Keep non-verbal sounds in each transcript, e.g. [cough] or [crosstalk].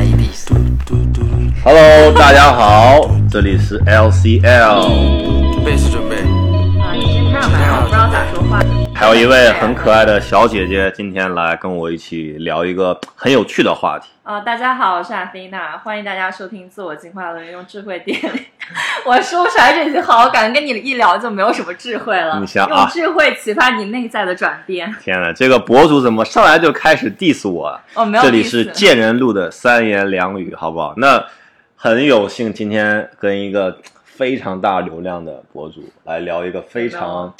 ladies. Hello，大家好，这里是 LCL，备是准备，啊，你先唱吧，我不知道咋说话。还有一位很可爱的小姐姐，今天来跟我一起聊一个很有趣的话题。啊，大家好，我是阿菲娜，欢迎大家收听自我进化论用智慧点。[laughs] 我说出来这句话，我感觉跟你一聊就没有什么智慧了。你想啊用智慧启发你内在的转变。天呐，这个博主怎么上来就开始 diss 我啊？哦，没有这里是贱人录的三言两语，好不好？那很有幸今天跟一个非常大流量的博主来聊一个非常，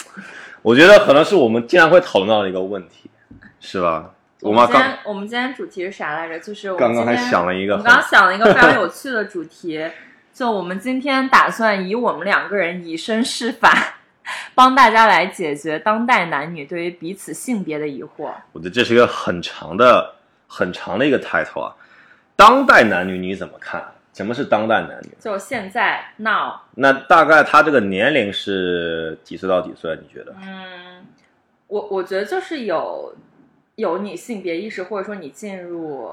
我觉得可能是我们经常会讨论到的一个问题，是吧？我们今天我们今天主题是啥来着？就是我们刚刚还想了一个我们刚刚想了一个非常有趣的主题，就我们今天打算以我们两个人以身试法，[laughs] 帮大家来解决当代男女对于彼此性别的疑惑。我觉得这是一个很长的、很长的一个 title 啊。当代男女你怎么看？什么是当代男女？就现在 now，那大概他这个年龄是几岁到几岁？你觉得？嗯，我我觉得就是有有你性别意识，或者说你进入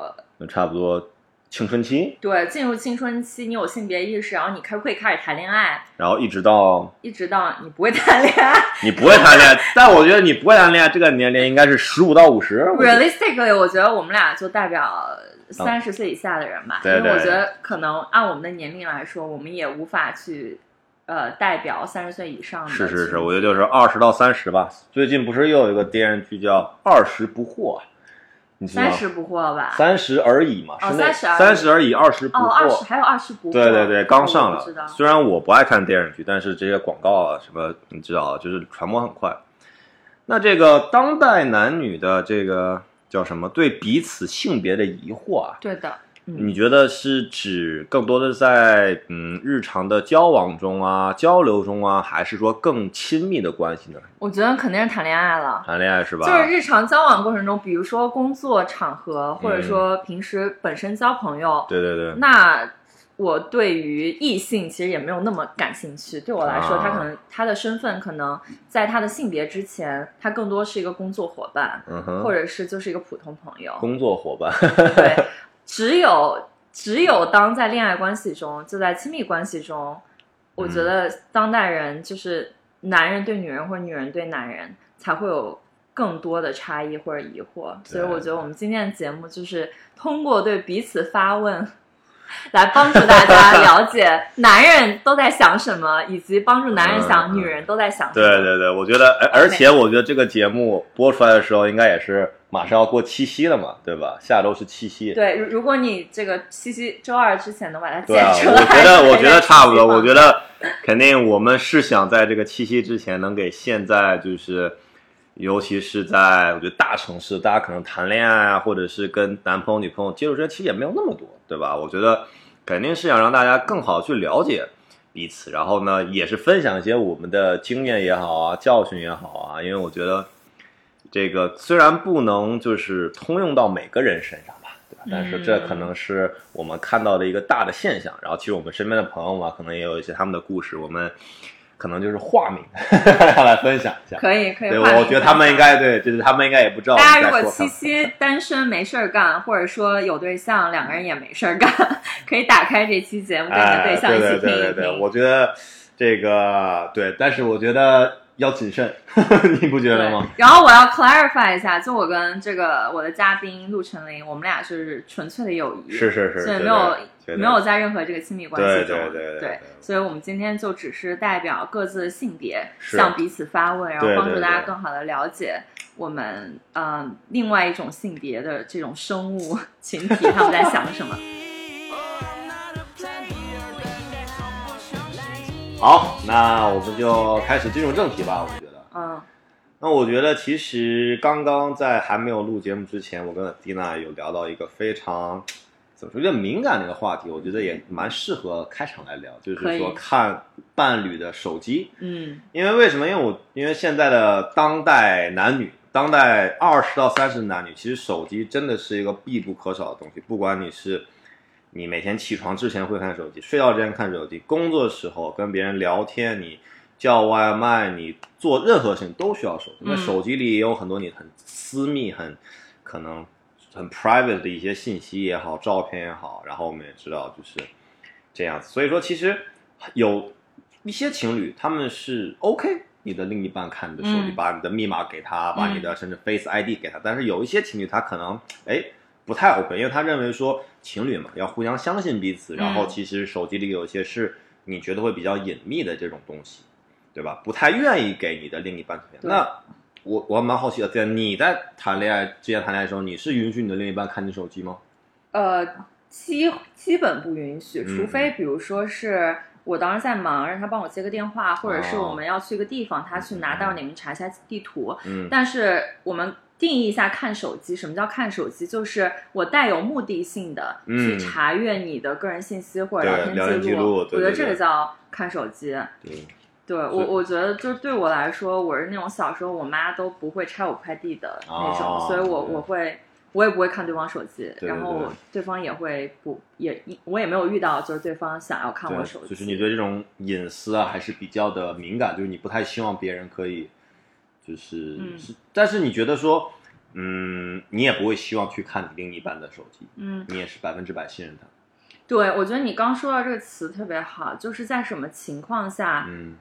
差不多青春期，对进入青春期，你有性别意识，然后你开会开始谈恋爱，然后一直到一直到你不会谈恋爱。你不会谈恋爱，[laughs] 但我觉得你不会谈恋爱这个年龄应该是十五到五十。Realistically，我觉得我们俩就代表三十岁以下的人吧，对对因为我觉得可能按我们的年龄来说，我们也无法去呃代表三十岁以上的。是是是，我觉得就是二十到三十吧。最近不是又有一个电视剧叫《二十不惑》，你知道吗？三十不惑吧？三十而已嘛，哦是那30而已三十而已，二十不哦，二十惑。还有二十不惑。对对对，刚上我不知道了。虽然我不爱看电视剧，但是这些广告啊什么，你知道，就是传播很快。那这个当代男女的这个叫什么？对彼此性别的疑惑啊，对的，嗯，你觉得是指更多的在嗯日常的交往中啊、交流中啊，还是说更亲密的关系呢？我觉得肯定是谈恋爱了。谈恋爱是吧？就是日常交往过程中，比如说工作场合，或者嗯说平时本身交朋友，对对对，那我对于异性其实也没有那么感兴趣。对我来说，啊他可能他的身份可能在他的性别之前，他更多是一个工作伙伴，嗯哼，或者是就是一个普通朋友。工作伙伴，对，只有只有当在恋爱关系中，就在亲密关系中，我觉得当代人就是男人对女人或者女人对男人才会有更多的差异或者疑惑。所以我觉得我们今天的节目就是通过对彼此发问。[laughs] 来帮助大家了解男人都在想什么，[laughs] 以及帮助男人想嗯女人都在想什么。对对对，我觉得，而而且我觉得这个节目播出来的时候，应该也是马上要过七夕了嘛，对吧？下周是七夕。对，如如果你这个七夕周二之前能把它剪出来，[laughs] 我觉得，我觉得差不多。我觉得得肯定我们是想在这个七夕之前，能给现在就是，尤其是在我觉得大城市，大家可能谈恋爱啊，或者是跟男朋友、女朋友接触之间，其实也没有那么多，对吧？我觉得肯定是想让大家更好去了解彼此，然后呢，也是分享一些我们的经验也好啊，教训也好啊，因为我觉得这个虽然不能就是通用到每个人身上吧，对吧？但是这可能是我们看到的一个大的现象。然后，其实我们身边的朋友嘛，可能也有一些他们的故事，我们可能就是化名 [laughs] 来分享一下。可以可以。对，我觉得他们应该对，就是他们应该也不知道大家如果七。夕单身没事儿干，或者说有对象，两个人也没事儿干，[laughs] 可以打开这期节目跟你的哎，象一对起听一对对对对，听。我觉得这个对，但是我觉得要谨慎，[laughs] 你不觉得吗？然后我要 clarify 一下，就我跟这个我的嘉宾陆晨林，我们俩是纯粹的友谊，是是是，对所以没有没有在任何这个亲密关系中，对对对所以我们今天就只是代表各自的性别向彼此发问，然后帮助大家更好的了解我们嗯、另外一种性别的这种生物群体他们在想什么。好，那我们就开始进入正题吧。我觉得，嗯那我觉得其实刚刚在还没有录节目之前，我跟蒂娜有聊到一个非常怎么说有点敏感的一个话题，我觉得也蛮适合开场来聊，就是说看伴侣的手机。嗯因为为什么？因为我因为现在的当代男女，当代二十到三十的男女，其实手机真的是一个必不可少的东西。不管你是你每天起床之前会看手机，睡觉之前看手机，工作的时候跟别人聊天，你叫外卖，你做任何事情都需要手机。那嗯手机里也有很多你很私密、很可能很 private 的一些信息也好，照片也好，然后我们也知道就是这样子。所以说，其实有一些情侣他们是 OK，你的另一半看你的手机，嗯把你的密码给他，把你的甚至 Face ID 给他，但是有一些情侣他可能哎不太 OK，因为他认为说情侣嘛要互相相信彼此，然后嗯。其实手机里有一些是你觉得会比较隐秘的这种东西，对吧？不太愿意给你的另一半那我我还蛮好奇的，在你在谈恋爱之前谈恋爱的时候，你是允许你的另一半看你手机吗？呃，基基本不允许，嗯除非比如说是我当时在忙，让他帮我接个电话，或者是哦。我们要去一个地方，他去拿到你们查一下地图。嗯。但是我们定义一下看手机，什么叫看手机？就是我带有目的性的嗯。去查阅你的个人信息或者聊天记记录对我觉得这个叫看手机。对，对我，我觉得就是对我来说，我是那种小时候我妈都不会拆我快递的那种，哦所以我我会我也不会看对方手机，对然后对。对方也会不也我也没有遇到就是对方想要看我手机，就是你对这种隐私啊还是比较的敏感，就是你不太希望别人可以，就是、嗯是，但是你觉得说，嗯，你也不会希望去看你另一半的手机，嗯，你也是百分之百信任他，对，我觉得你刚说到这个词特别好，就是在什么情况下，嗯，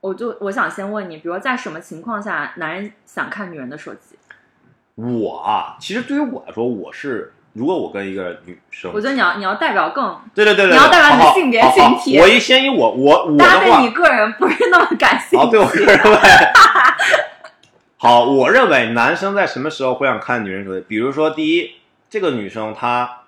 我就我想先问你，比如在什么情况下男人想看女人的手机？我啊，其实对于我来说，我是如果我跟一个女生，我觉得你要你要代表更，对对对对，你要代表你的性别好好群体我一先以我我我的话对你个人不是那么感兴好，趣。对我个人认为，好，我认为男生在什么时候会想看女人手机？比如说，第一，这个女生她，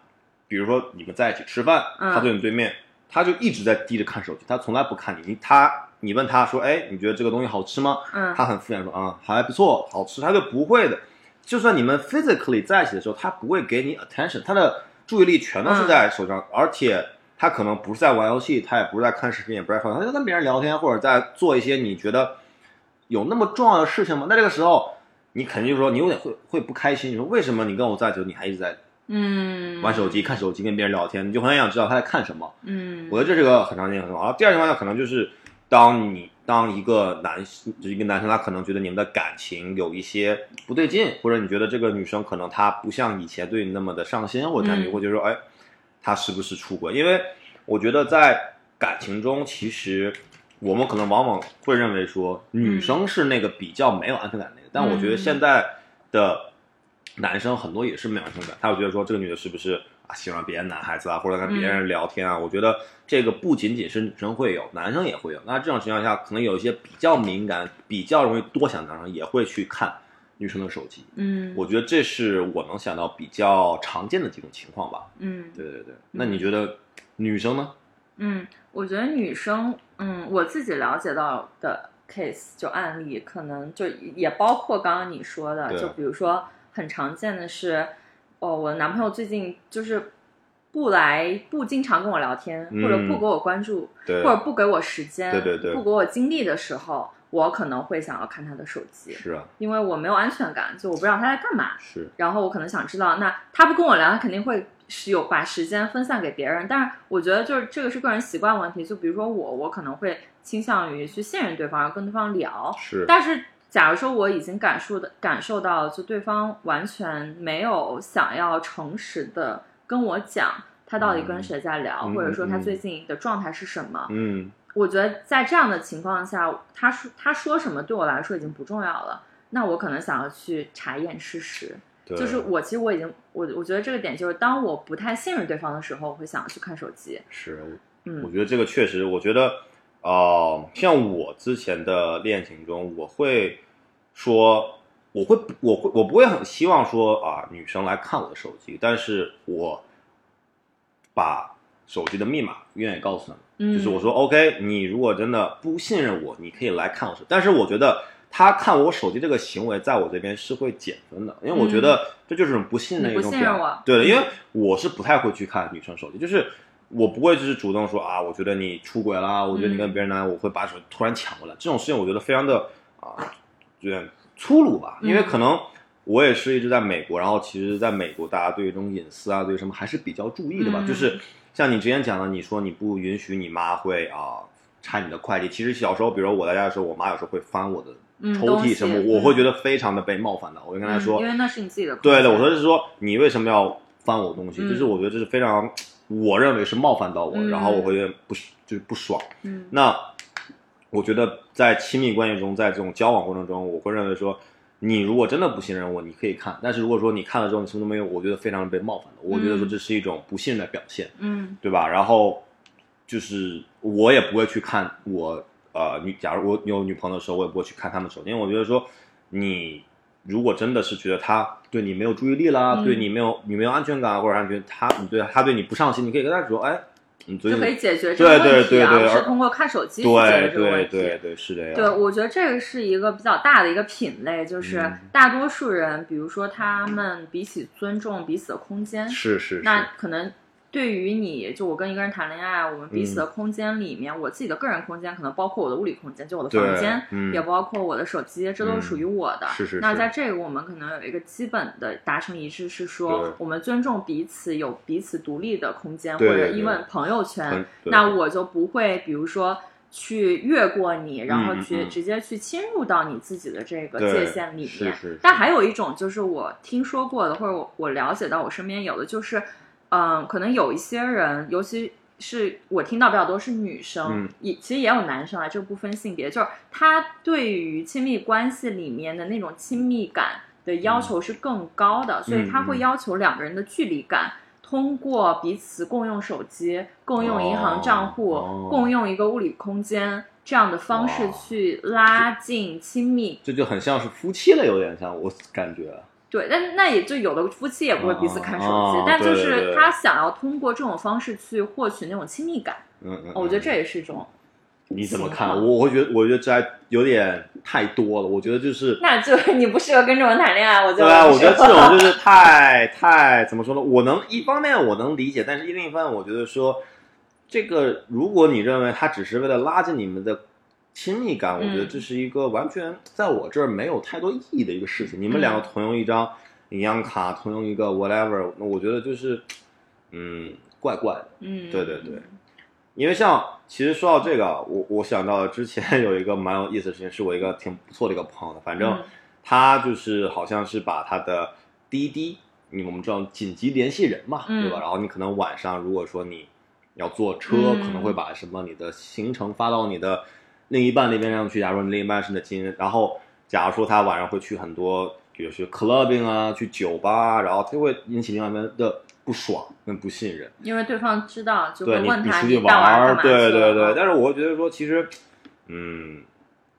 比如说你们在一起吃饭，嗯她坐你对面，她就一直在低着看手机，她从来不看你。你她你问她说，哎，你觉得这个东西好吃吗？嗯她很敷衍说，啊、还不错，好吃，她就不会的。就算你们 physically 在一起的时候，她不会给你 attention，她的注意力全都是在手上，而且她可能不是在玩游戏，她也不是在看视频，也不是在放，她就跟别人聊天，或者在做一些你觉得有那么重要的事情吗？那这个时候，你肯定就说你有点会会不开心，你说为什么你跟我在一起，你还一直在嗯，玩手机、看手机、跟别人聊天，你就很想知道他在看什么。嗯，我觉得这是个很常见的情况。然后第二情况下，可能就是当你当一个男就是一个男生，他可能觉得你们的感情有一些不对劲，或者你觉得这个女生可能她不像以前对你那么的上心，或者你嗯会觉得说，哎，她是不是出轨？因为我觉得在感情中，其实我们可能往往会认为说女生是那个比较没有安全感的那个，但我觉得现在的男生很多也是没有安全感，他会觉得说这个女的是不是啊喜欢别的男孩子啊，或者跟别人聊天啊？我觉得这个不仅仅是女生会有，男生也会有。那这种情况下，可能有一些比较敏感、比较容易多想的男生也会去看女生的手机。嗯，我觉得这是我能想到比较常见的几种情况吧。嗯对对对，那你觉得女生呢？嗯，我觉得女生，嗯，我自己了解到的 case 就案例，可能就也包括刚刚你说的，就比如说很常见的是，哦，我的男朋友最近就是不来，不经常跟我聊天，或者嗯。不给我关注，或者不给我时间，对对对。不给我精力的时候，我可能会想要看他的手机，是啊，因为我没有安全感，就我不知道他在干嘛。是，然后我可能想知道，那他不跟我聊，他肯定会是有把时间分散给别人。但是我觉得就是这个是个人习惯问题。就比如说我，我可能会倾向于去信任对方，要跟对方聊。是，但是假如说我已经感受的感受到，就对方完全没有想要诚实的跟我讲他到底跟谁在聊，嗯或者说他最近的状态是什么。嗯，我觉得在这样的情况下，他说他说什么对我来说已经不重要了。那我可能想要去查验事实。对，就是我其实我已经我我觉得这个点就是，当我不太信任对方的时候，我会想要去看手机。是，我嗯觉得这个确实，我觉得，呃，像我之前的恋情中，我会说，我会，我会，我不会很希望说啊，女生来看我的手机，但是我把手机的密码愿意告诉他们，嗯，就是我说 OK，你如果真的不信任我，你可以来看我手，但是我觉得。他看我手机这个行为，在我这边是会减分的，因为我觉得这就是种不信任的一种表对因为我是不太会去看女生手机，就是我不会就是主动说啊，我觉得你出轨啦，我觉得你跟别人男，我会把手突然抢过来，这种事情我觉得非常的啊，有点粗鲁吧，因为嗯。可能我也是一直在美国，然后其实在美国大家对于这种隐私啊，对于什么还是比较注意的吧，嗯。就是像你之前讲的，你说你不允许你妈会啊拆你的快递，其实小时候，比如我在家的时候，我妈有时候会翻我的抽屉什么，我会觉得非常的被冒犯的。我就跟他说，嗯因为那是你自己的空对的，我说是说你为什么要翻我东西？嗯就是我觉得这是非常，我认为是冒犯到我，嗯然后我会有点不就是不爽。嗯那我觉得在亲密关系中，在这种交往过程中，我会认为说，你如果真的不信任我，你可以看；但是如果说你看了之后你什么都没有，我觉得非常的被冒犯的。我觉得说这是一种不信任的表现，嗯对吧？然后就是我也不会去看我呃女，假如我有女朋友的时候，我也不会去看他们手机，因为我觉得说你如果真的是觉得他对你没有注意力啦，嗯。对你没有你没有安全感，或者他觉得他你对他对你不上心，你可以跟他说，哎，你就可以解决这个对问题，对对对而而不是通过看手机去解决对对这个问题。对对是这样，对，我觉得这个是一个比较大的一个品类，就是嗯。大多数人，比如说他们彼此尊重彼此的空间，是是是，那可能对于你就我跟一个人谈恋爱，我们彼此嗯的空间里面，我自己的个人空间可能包括我的物理空间，就我的房间，嗯也包括我的手机，这都是属于我的。是是是那在这个我们可能有一个基本的达成一致，是说我们尊重彼此，有彼此独立的空间，或者因为朋友圈那我就不会比如说。去越过你，然后去、直接去侵入到你自己的这个界限里面。但还有一种就是我听说过的，或者我我了解到我身边有的，就是，嗯、可能有一些人，尤其是我听到比较多是女生，嗯也其实也有男生啊，这个不分性别，就是他对于亲密关系里面的那种亲密感的要求是更高的，所以他会嗯要求两个人的距离感。通过彼此共用手机、共用银行账户、哦共用一个物理空间这样的方式去拉近亲密这就很像是夫妻了，有点像我感觉。对，但那也就有的夫妻也不会彼此看手机，哦但就是他想要通过这种方式去获取那种亲密感，嗯嗯，我觉得这嗯也是一种。你怎么看？我我会觉得，我觉得这还有点太多了。我觉得就是，那就你不适合跟这种人谈恋爱，我觉得对啊，我觉得这种就是太太怎么说呢？我能一方面我能理解，但是另一方面我觉得说，这个如果你认为他只是为了拉近你们的亲密感，我觉得嗯这是一个完全在我这儿没有太多意义的一个事情。你们两个嗯同用一张银行卡，同用一个 whatever，那我觉得就是，嗯，怪怪的。嗯，对对对，因为像其实说到这个啊，我我想到之前 [laughs] 有一个蛮有意思的事情，是我一个挺不错的一个朋友的，反正嗯他就是好像是把他的滴滴，你我们知道紧急联系人嘛，嗯对吧？然后你可能晚上如果说你要坐车，嗯可能会把什么你的行程发到你的另一半那边上去。假如说你另一半是你的亲人，然后假如说他晚上会去很多，比如说 clubbing 啊，去酒吧啊，然后他会引起另外一边的不爽跟不信任。因为对方知道就会问他你出去玩儿，对对对。但是我会觉得说，其实，嗯，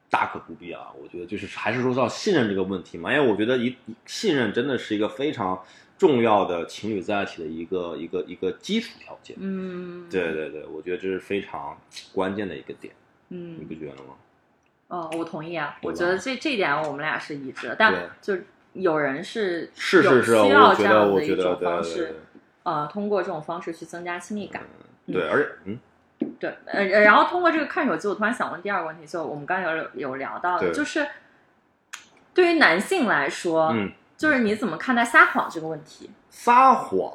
大可不必啊。我觉得就是还是说到信任这个问题嘛，因为我觉得一信任真的是一个非常重要的情侣在一起的一个一个一个基础条件。嗯，对对对，我觉得这是非常关键的一个点，你嗯不觉得吗？哦，我同意啊，我觉得这这一点我们俩是一致的，但就有人是有是是是，需要这样的一种方式，呃，通过这种方式去增加亲密感。对，而且嗯，对，呃，呃然后通过这个看手机，我突然想问第二个问题，就我们刚才有有聊到的，就是对于男性来说，嗯，就是你怎么看待撒谎这个问题？撒谎，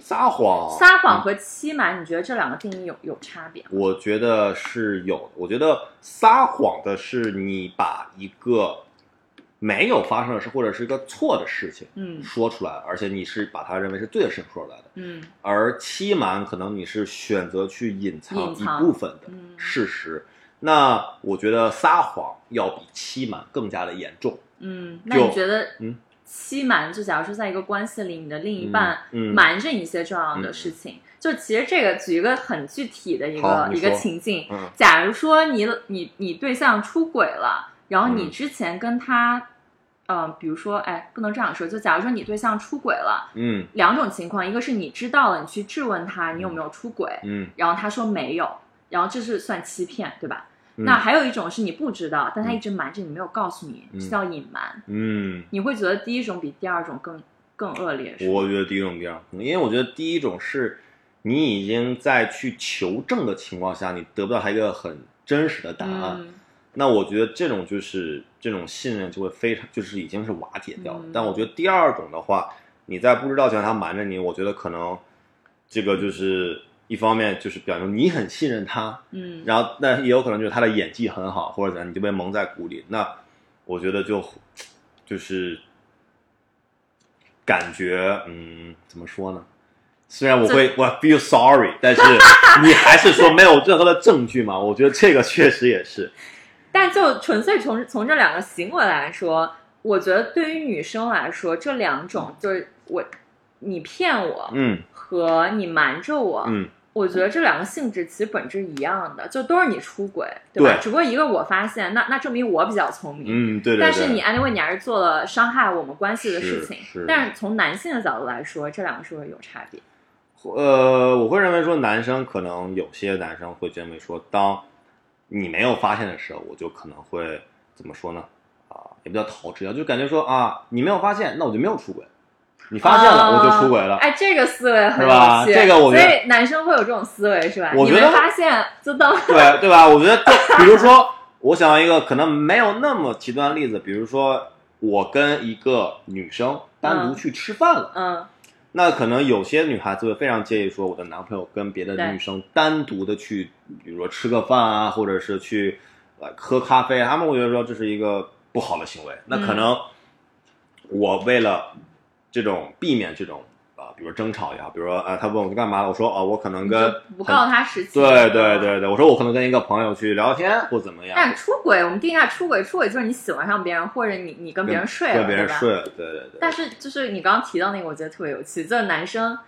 撒谎，撒谎和欺瞒，你觉得这两个定义有有差别？我觉得是有。我觉得撒谎的是你把一个没有发生的事，或者是一个错的事情嗯说出来，而且你是把它认为是对的事情说出来的。嗯而欺瞒可能你是选择去隐藏一部分的嗯事实。那我觉得撒谎要比欺瞒更加的严重。嗯，那你觉得嗯欺瞒，就假如说在一个关系里，你的另一半瞒着你一些重要的事情，就其实这个举一个很具体的一个一个情境，嗯。假如说你你你对象出轨了，然后你嗯。之前跟他，嗯、比如说，哎，不能这样说，就假如说你对象出轨了，嗯。两种情况，一个是你知道了，你去质问他你有没有出轨，嗯，然后他说没有，然后这是算欺骗，对吧？嗯那还有一种是你不知道，但他一直瞒着你，没有告诉你，嗯这叫隐瞒。嗯，你会觉得第一种比第二种更更恶劣，我觉得第一种比较，因为我觉得第一种是你已经在去求证的情况下，你得不到他一个很真实的答案。嗯那我觉得这种就是这种信任就会非常就是已经是瓦解掉了。嗯但我觉得第二种的话，你在不知道情况下他瞒着你，我觉得可能这个就是一方面就是表明你很信任他，嗯然后那也有可能就是他的演技很好，或者怎样，你就被蒙在鼓里。那我觉得就就是感觉，嗯，怎么说呢？虽然我会我 feel sorry，但是你还是说没有任何的证据嘛？我觉得这个确实也是。[laughs] 但就纯粹从从这两个行为来说，我觉得对于女生来说，这两种就是我你骗我嗯和你瞒着我，嗯，我觉得这两个性质其实本质一样的，就都是你出轨，对吧？对只不过一个我发现，那那证明我比较聪明。嗯，对对对。但是你 anyway 你还是做了伤害我们关系的事情是是，但是从男性的角度来说，这两个是不是有差别？呃，我会认为说，男生可能有些男生会认为说，当你没有发现的时候，我就可能会怎么说呢？啊，也不叫逃之夭，就感觉说啊，你没有发现，那我就没有出轨；你发现了，我就出轨了。哎，这个思维很是吧有趣，这个我觉得所以男生会有这种思维是吧？我觉得发现就当对对吧？我觉得就 [laughs] 比如说，我想要一个可能没有那么极端的例子，比如说我跟一个女生单独去吃饭了，嗯那可能有些女孩子会非常介意说，我的男朋友跟别的女生单独的去，比如说吃个饭啊，或者是去呃喝咖啡，他们会觉得说这是一个不好的行为。那可能我为了这种避免这种啊、比如争吵也好，比如说呃他问我去干嘛，我说啊我可能跟不告诉他实情。对对。对对，我说我可能跟一个朋友去聊天或怎么样，但出轨，我们定义一下出轨，出轨就是你喜欢上别人，或者你你跟别人睡了，跟别人对吧睡了，对对对。但是就是你刚刚提到那个，我觉得特别有趣，就是男生。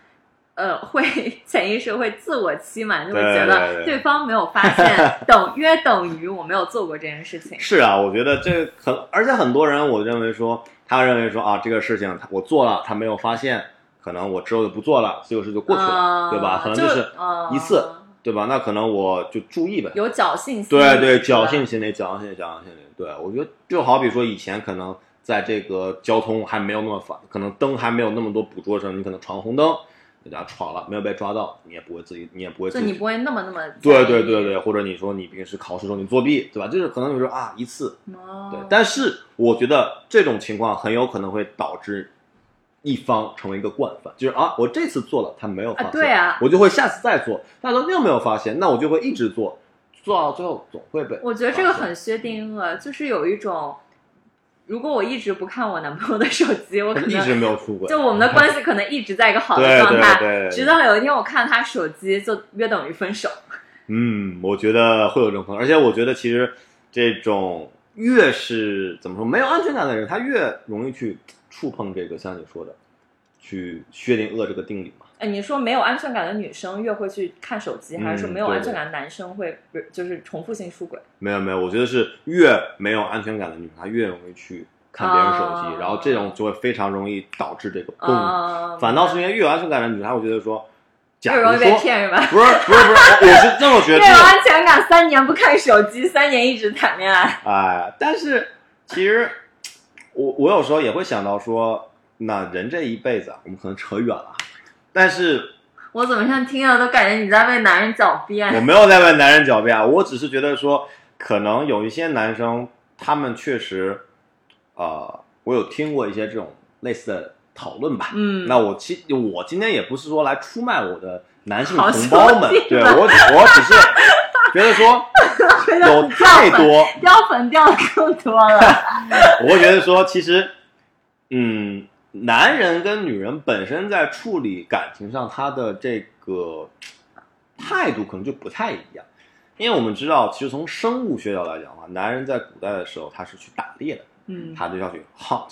呃，会 [laughs] 潜意识会自我欺瞒，就会觉得对对对方没有发现，[laughs] 等约等于我没有做过这件事情。是啊，我觉得这很，而且很多人，我认为说，他认为说啊，这个事情他我做了，他没有发现，可能我之后就不做了，这个事就过去了，嗯对吧？可能就就是嗯一次，对吧？那可能我就注意呗。有侥幸心理，对对，侥幸心理，侥幸心理，侥幸心理。对，我觉得就好比说以前可能在这个交通还没有那么发，可能灯还没有那么多捕捉的时候，你可能闯红灯，人家闯了没有被抓到，你也不会自己，你也不会自己就你不会那么那么对对对对，或者你说你平时考试中你作弊，对吧？就是可能你说啊一次，哦对，但是我觉得这种情况很有可能会导致一方成为一个惯犯，就是啊，我这次做了，他没有发啊现，对啊我就会下次再做，他说又没有发现，那我就会一直做，做到最后总会被。我觉得这个很薛定谔，就是有一种，如果我一直不看我男朋友的手机，我可一直能没有出轨，就我们的关系可能一直在一个好的状态，对对直到有一天我看他手机，就约等于分手。嗯，我觉得会有这种可能，而且我觉得其实这种越是怎么说没有安全感的人，他越容易去触碰这个像你说的，去薛定谔这个定理嘛。哎，你说没有安全感的女生越会去看手机，还是说没有安全感的男生会就是重复性出轨？没有没有，我觉得是越没有安全感的女生，她越容易去看别人手机，哦然后这种就会非常容易导致这个崩。嗯，反倒是因为越有安全感的女生，她会觉得说，假越容易被说骗是吧？不是不是不是，我我是这么觉得 [laughs] 越。有安全感，三年不看手机，三年一直谈恋爱。哎，但是其实我我有时候也会想到说，那人这一辈子啊，我们可能扯远了，但是我怎么像听了都感觉你在为男人狡辩？我没有在为男人狡辩啊，我只是觉得说，可能有一些男生，他们确实，呃，我有听过一些这种类似的讨论吧。嗯那我其我今天也不是说来出卖我的男性同胞们，对我我只是觉得说 [laughs] 有太多，掉粉掉的更多了。[laughs] 我会觉得说，其实，嗯，男人跟女人本身在处理感情上，他的这个态度可能就不太一样。因为我们知道，其实从生物学角度来讲的话，男人在古代的时候他是去打猎的，嗯他就要去 hunt，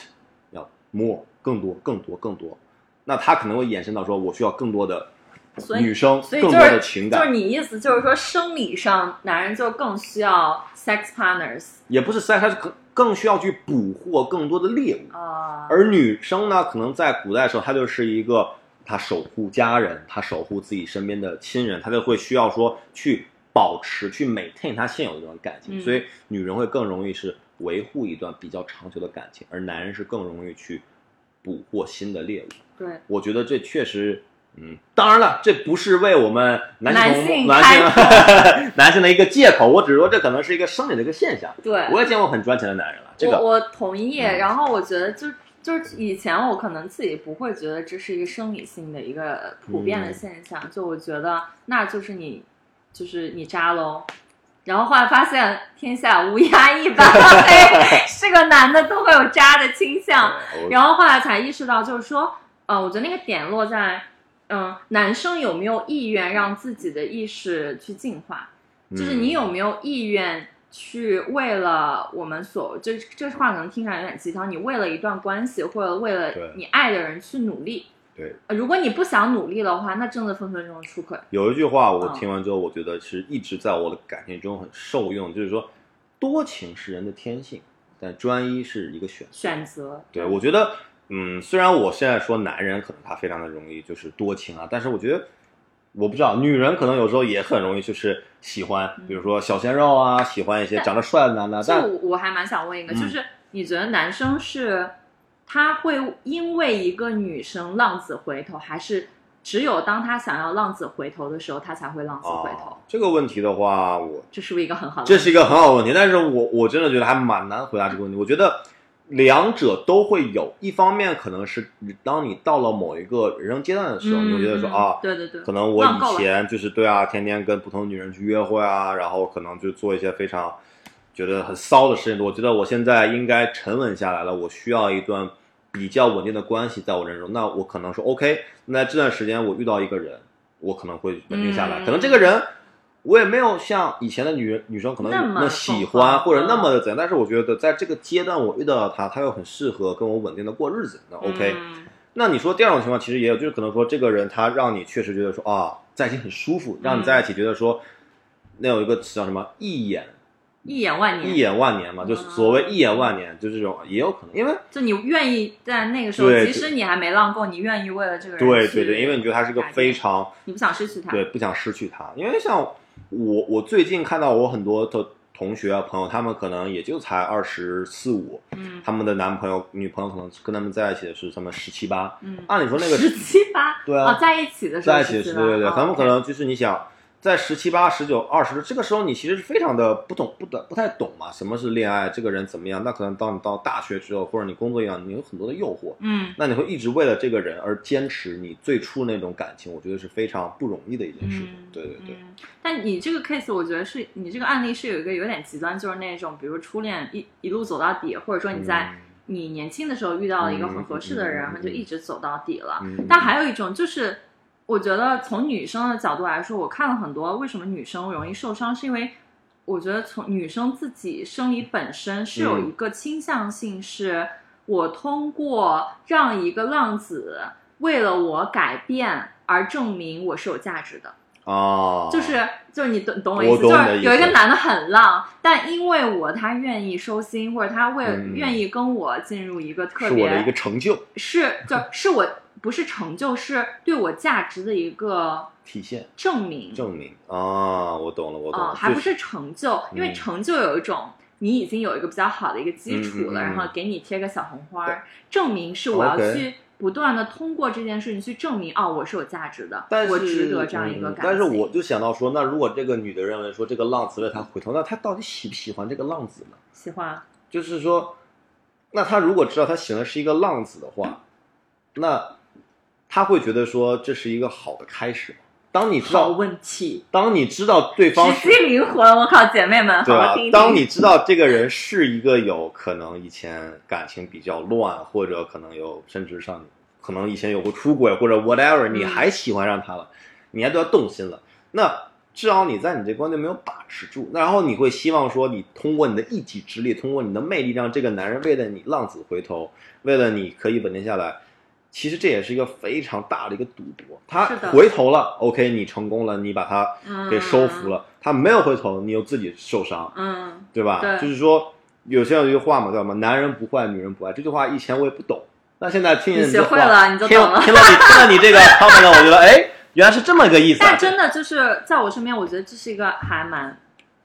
要 more 更多、更多、更多。那他可能会衍生到说，我需要更多的女生，所以更多的情感，就是你意思就是说，生理上男人就更需要 sex partners 也不是 sex，他是更更需要去捕获更多的猎物。啊，而女生呢，可能在古代的时候，她就是一个她守护家人，她守护自己身边的亲人，她就会需要说去保持、去 maintain 她现有的这段感情，嗯所以女人会更容易是维护一段比较长久的感情，而男人是更容易去捕获新的猎物。对，我觉得这确实，嗯，当然了，这不是为我们男性同男性 [laughs] 男性 [laughs] 男性的一个借口，我只是说这可能是一个生理的一个现象。对，我也见过很赚钱的男人了，这个我我同意。嗯然后我觉得就就是以前我可能自己不会觉得这是一个生理性的一个普遍的嗯现象，就我觉得那就是你就是你渣喽。然后后来发现天下乌鸦一般黑，[laughs] 是个男的都会有渣的倾向。然后后来才意识到，就是说，呃，我觉得那个点落在，嗯、男生有没有意愿让自己的意识去进化，就是你有没有意愿去为了我们所，这这话可能听起来有点鸡汤，你为了一段关系或者为了你爱的人去努力。对呃如果你不想努力的话，那真的分分钟出轨。有一句话我嗯听完之后，我觉得是一直在我的感情中很受用，就是说，多情是人的天性，但专一是一个选择。选择对，我觉得，嗯，虽然我现在说男人可能他非常的容易就是多情啊，但是我觉得，我不知道，女人可能有时候也很容易就是喜欢，比如说小鲜肉啊，喜欢一些长得帅的男的，这但我我还蛮想问一个，嗯就是你觉得男生是他会因为一个女生浪子回头，还是只有当他想要浪子回头的时候，他才会浪子回头？啊，这个问题的话，我这是不是一个很好的？这是一个很好的问题，但是我我真的觉得还蛮难回答这个问题。我觉得两者都会有，一方面可能是当你到了某一个人生阶段的时候，嗯你会觉得说嗯啊，对对对，可能我以前就是对啊，天天跟不同女人去约会啊，然后可能就做一些非常觉得很骚的事情。我觉得我现在应该沉稳下来了，我需要一段比较稳定的关系在我人生中。那我可能说 OK，那这段时间我遇到一个人，我可能会稳定下来。嗯可能这个人我也没有像以前的女人女生可能那么喜欢或者那么嗯。的怎样，但是我觉得在这个阶段我遇到了他，他又很适合跟我稳定的过日子，那 OK。嗯那你说第二种情况其实也有，就是可能说这个人他让你确实觉得说啊，在一起很舒服，让你在一起觉得说，那有一个词叫什么一眼一眼万年，一眼万年嘛，就是所谓一眼万年，就这种也有可能，因为就你愿意在那个时候，对即使你还没浪够，你愿意为了这个人对对对，因为你觉得他是个非常你不想失去他，对不想失去他，因为像我我最近看到我很多的同学啊朋友，他们可能也就才二十四五，嗯。他们的男朋友女朋友可能跟他们在一起的是他们十七八，嗯，按理说那个十七八，对啊哦，在一起的时候在一起的时候，对对对，哦他们可能就是你想在十七八、十九、二十这个时候，你其实是非常的不懂、不懂、不太懂嘛，什么是恋爱，这个人怎么样？那可能当你到大学之后，或者你工作一样，你有很多的诱惑，嗯那你会一直为了这个人而坚持你最初那种感情，我觉得是非常不容易的一件事情。嗯，对对对，嗯。但你这个 case，我觉得是你这个案例是有一个有点极端，就是那种比如初恋一一路走到底，或者说你在嗯你年轻的时候遇到了一个很合适的人，然后就一直走到底了。嗯但还有一种就是，我觉得从女生的角度来说，我看了很多为什么女生容易受伤，是因为我觉得从女生自己生理本身是有嗯一个倾向性，是我通过让一个浪子为了我改变而证明我是有价值的。啊，就是就是你懂懂我意我思，就是有一个男的很浪，但因为我他愿意收心，或者他为、嗯愿意跟我进入一个特是我的一个别成就。是就 [laughs] 是我不是成就，是对我价值的一个体现。证明。证明。啊，我懂了，我懂啊、了，就是还不是成就，因为嗯成就有一种。你已经有一个比较好的一个基础了，嗯嗯嗯。然后给你贴个小红花儿，证明是我要去不断的通过这件事情去证明，哦，我是有价值的，但是我值得这样一个嗯感嗯。但是我就想到说，那如果这个女的认为说这个浪子为她回头，那她到底喜不喜欢这个浪子呢？喜欢，就是说，那她如果知道她喜欢的是一个浪子的话，那她会觉得说这是一个好的开始吗？当你知道，问题。当你知道对方直击灵魂，我靠，姐妹们，对吧好好听听。当你知道这个人是一个有可能以前感情比较乱，或者可能有甚至上可能以前有过出轨或者 whatever，你嗯还喜欢上他了，你还对他动心了，那至少你在你这关就没有把持住，那然后你会希望说你通过你的一己之力，通过你的魅力，让这个男人为了你浪子回头，为了你可以稳定下来。其实这也是一个非常大的一个赌博。他回头了，OK，你成功了，你把他嗯给收服了。他没有回头，你又自己受伤，嗯，对吧？对就是说，有些有一句话嘛，叫什么？男人不坏，女人不爱。这句话以前我也不懂，那现在听见你学会了你就听懂了听到你听到你这个 [laughs] comment，我觉得哎，原来是这么个意思、啊。但真的就是在我身边，我觉得这是一个还蛮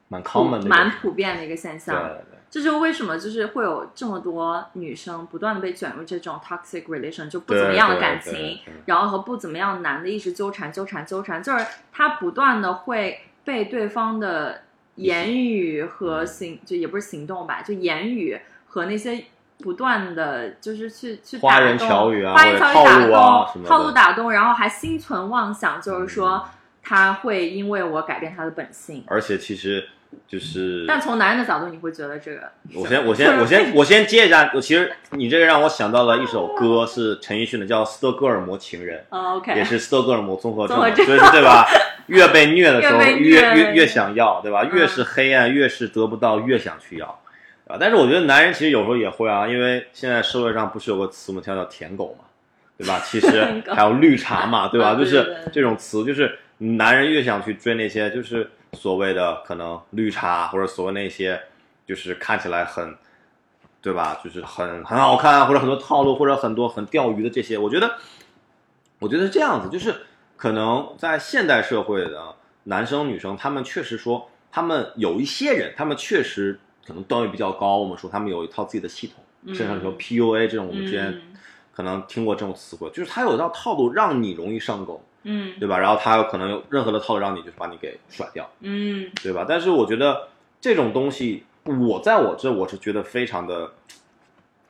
蛮 common 的，蛮普遍的一个现象对象。对对。这就是为什么就是会有这么多女生不断的被卷入这种 toxic relation，就不怎么样的感情，然后和不怎么样男的一直纠缠纠缠纠缠，就是他不断的会被对方的言语和行，就也不是行动吧，就言语和那些。不断的就是去去打花言动巧语啊花言巧语或者套路打动，套路打动，然后还心存妄想，就是说嗯他会因为我改变他的本性。而且其实就是但从男人的角度，你会觉得这个我先我先我先我先接一下，我其实你这个让我想到了一首歌，是陈奕迅的，叫《斯德哥尔摩情人》。哦，OK，也是斯德哥尔摩综合症所以说对吧？[laughs] 越被虐的时候，越越越越想要，对吧？嗯越是黑暗，越是得不到，越想去要，啊！但是我觉得男人其实有时候也会啊，因为现在社会上不是有个词我们叫叫舔狗嘛，对吧？其实还有绿茶嘛，对吧？就是这种词，就是男人越想去追那些就是所谓的可能绿茶或者所谓那些就是看起来很。对吧？就是很很好看，或者很多套路，或者很多很钓鱼的这些，我觉得，我觉得是这样子，就是可能在现代社会的男生女生，他们确实说，他们有一些人，他们确实可能段位比较高，我们说他们有一套自己的系统，嗯甚至说 PUA 这种，我们之前嗯可能听过这种词汇，就是他有一套套路让你容易上钩，嗯对吧？然后他有可能有任何的套路让你就是把你给甩掉，嗯对吧？但是我觉得这种东西，我在我这我是觉得非常的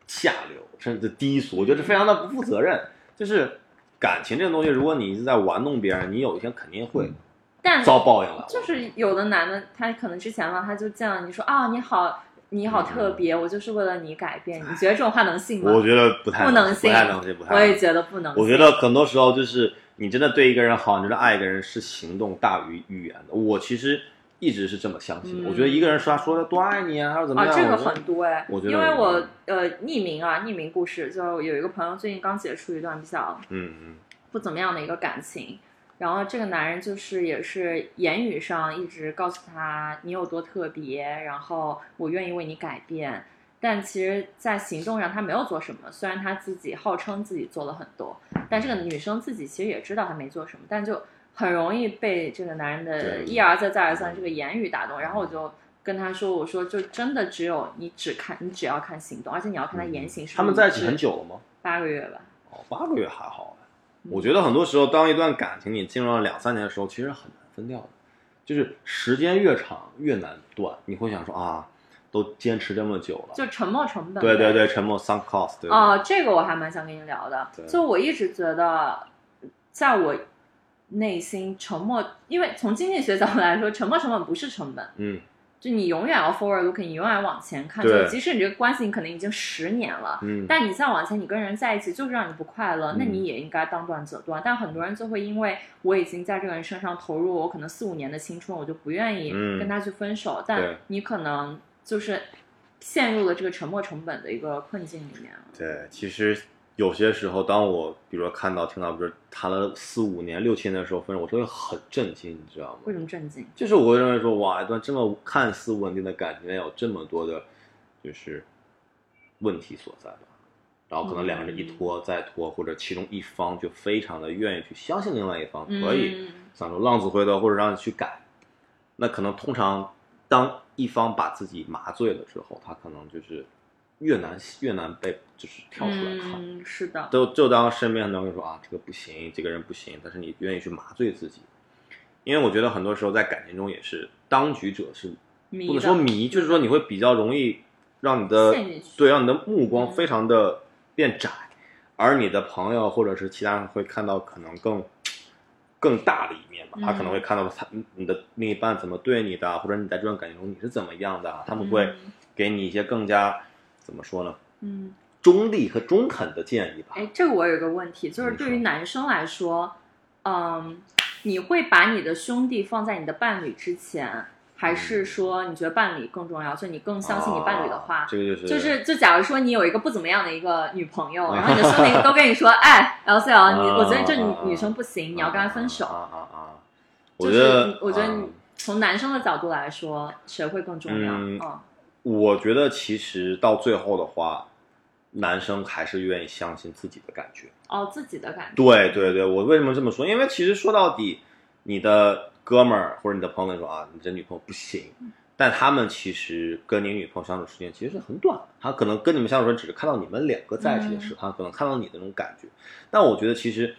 下流，甚至低俗，我觉得非常的不负责任。就是感情这种东西，如果你一直在玩弄别人，你有一天肯定会但遭报应了。就是有的男的，他可能之前嘛，他就见了你说啊，你好，你好特别，我就是为了你改变。你觉得这种话能信吗？我觉得不太不能信不太能信，不太我。也觉得不能信。我觉得很多时候就是你真的对一个人好，你真的爱一个人是行动大于语言的。我其实一直是这么相信的。嗯我觉得一个人说他说的多爱你啊，还是怎么啊，样，这个很多哎，我觉得因为我呃匿名啊，匿名故事，就有一个朋友最近刚结束一段比较嗯嗯不怎么样的一个感情，然后这个男人就是也是言语上一直告诉他你有多特别，然后我愿意为你改变，但其实，在行动上他没有做什么。虽然他自己号称自己做了很多，但这个女生自己其实也知道她没做什么，但就很容易被这个男人的一而再再而三这个言语打动。然后我就跟他说：“我说就真的只有你只看，你只要看行动，而且你要看他言行他们在一起很久了吗？八个月吧。哦，八个月还好我觉得很多时候，当一段感情你进入了两三年的时候，其实很难分掉的，就是时间越长越难断。你会想说啊，都坚持这么久了，就沉没成本。对对对，沉默 sunk cost，对吧？哦，这个我还蛮想跟你聊的。就我一直觉得，在我内心，沉默，因为从经济学角度来说，沉没成本不是成本，嗯，就你永远要 forward looking，你永远往前看。对就即使你这个关系你可能已经十年了，嗯但你再往前，你跟人在一起就是让你不快乐，那嗯你也应该当断则断。但很多人就会因为我已经在这个人身上投入我可能四五年的青春，我就不愿意嗯跟他去分手。对但你可能就是陷入了这个沉没成本的一个困境里面了。对，其实有些时候，当我比如说看到、听到，比如谈了四五年、六七年的时候分手，我都会很震惊，你知道吗？为什么震惊？就是我会认为说，哇，一段这么看似稳定的感情，有这么多的，就是问题所在吧。然后可能两个人一拖再拖，或者其中一方就非常的愿意去相信另外一方可以嗯想说浪子回头，或者让你去改。那可能通常当一方把自己麻醉了之后，他可能就是越难越难被就是跳出来看。嗯，是的，就就当身边很多人说啊，这个不行，这个人不行，但是你愿意去麻醉自己，因为我觉得很多时候在感情中也是当局者是迷不能说迷，就是说你会比较容易让你的对让你的目光嗯。非常的变窄，而你的朋友或者是其他人会看到可能更更大的一面吧，他可能会嗯看到他你的另一半怎么对你的，或者你在这段感情中你是怎么样的，他们会嗯给你一些更加怎么说呢，嗯，中立和中肯的建议吧。哎，这个我有一个问题，就是对于男生来说，嗯，你会把你的兄弟放在你的伴侣之前，还是说你觉得伴侣更重要？就你更相信你伴侣的话？啊这个就是就是，就假如说你有一个不怎么样的一个女朋友，[laughs] 然后你的兄弟都跟你说，哎，LCL，你啊我觉得这啊女女生不行，你要跟她分手。啊啊啊！我就是觉得，我觉得啊你从男生的角度来说，谁会更重要？嗯嗯我觉得其实到最后的话，男生还是愿意相信自己的感觉。哦，自己的感觉。对对对，我为什么这么说？因为其实说到底，你的哥们儿或者你的朋友说啊，你这女朋友不行，但他们其实跟你女朋友相处时间其实是很短的，他可能跟你们相处时只是看到你们两个在一起的时候，他可能看到你的那种感觉。但我觉得其实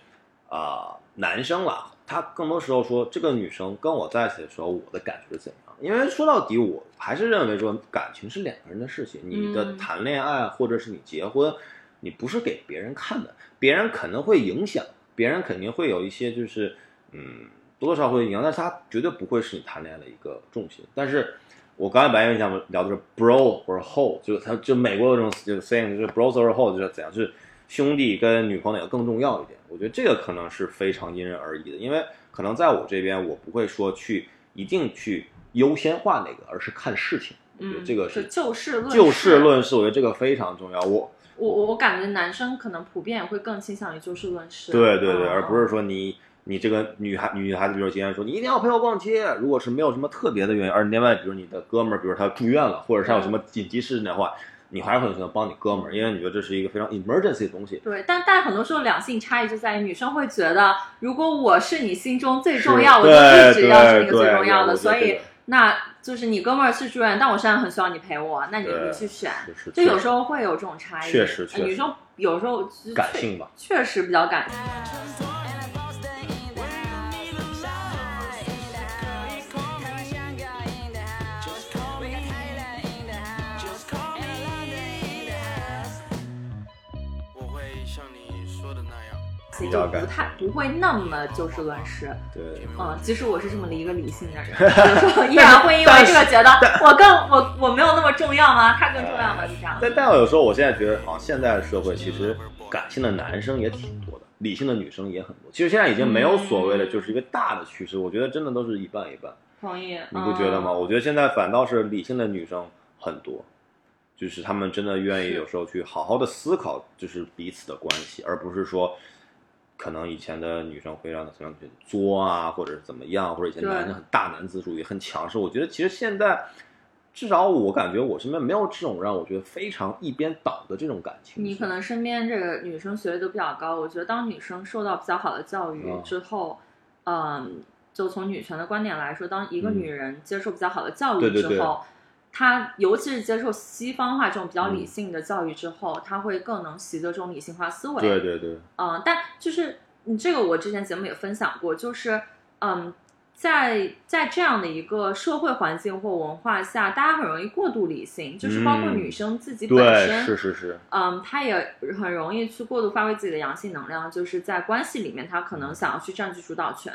啊、男生啦，他更多时候说这个女生跟我在一起的时候，我的感觉是怎样？因为说到底，我还是认为说感情是两个人的事情，你的嗯谈恋爱或者是你结婚，你不是给别人看的，别人可能会影响，别人肯定会有一些就是嗯多多少少会影响，但是它绝对不会是你谈恋爱的一个重心。但是我刚才白岩讲聊的是 bro 或者 hoe，就是他就美国有这种就是 saying 就是 bros or hoe 就是怎样，就是兄弟跟女朋友哪个更重要一点？我觉得这个可能是非常因人而异的，因为可能在我这边我不会说去一定去优先化哪个，而是看事情。我觉得嗯，这个是就事论事就事。论事，我觉得这个非常重要。我我我我感觉男生可能普遍也会更倾向于就事论事。对对对，嗯而不是说你你这个女孩女孩子，比如说今天说你一定要陪我逛街，如果是没有什么特别的原因，而另外比如你的哥们儿，比如他住院了，或者是他有什么紧急事情的话，你还是会选择帮你哥们儿，因为你觉得这是一个非常 emergency 的东西。对，但但很多时候两性差异就在于女生会觉得，如果我是你心中最重要，我就对一直要是那个最重要的，所以那就是你哥们儿去住院，但我现在很需要你陪我，那你对你去选，就有时候会有这种差异。确实确实呃女生有时候感性吧，确实比较感性。比较不太不会那么就事论事，对。嗯，即使我是这么的一个理性的人，有时候依然会因为这个觉得我更我我没有那么重要吗？他更重要吗？就这样。但但我有时候我现在觉得，好像现在的社会其实感性的男生也挺多的，理性的女生也很多。其实现在已经没有所谓的就是一个大的趋势，我觉得真的都是一半一半。同意，你不觉得吗？嗯我觉得现在反倒是理性的女生很多，就是她们真的愿意有时候去好好的思考，就是彼此的关系，而不是说，可能以前的女生会让她怎么样去作啊，或者是怎么样，或者以前对男生很大男子主义、很强势。我觉得其实现在，至少我感觉我身边没有这种让我觉得非常一边倒的这种感情。你可能身边这个女生学历都比较高，我觉得当女生受到比较好的教育嗯之后，嗯，就从女权的观点来说，当一个嗯女人接受比较好的教育对对对之后，她尤其是接受西方化这种比较理嗯性的教育之后，他会更能习得这种理性化思维。对对对，嗯，但就是你这个我之前节目也分享过，就是嗯，在在这样的一个社会环境或文化下，大家很容易过度理性，就是包括嗯。女生自己本对，身，是是是，嗯，她也很容易去过度发挥自己的阳性能量，就是在关系里面，她可能想要去占据主导权，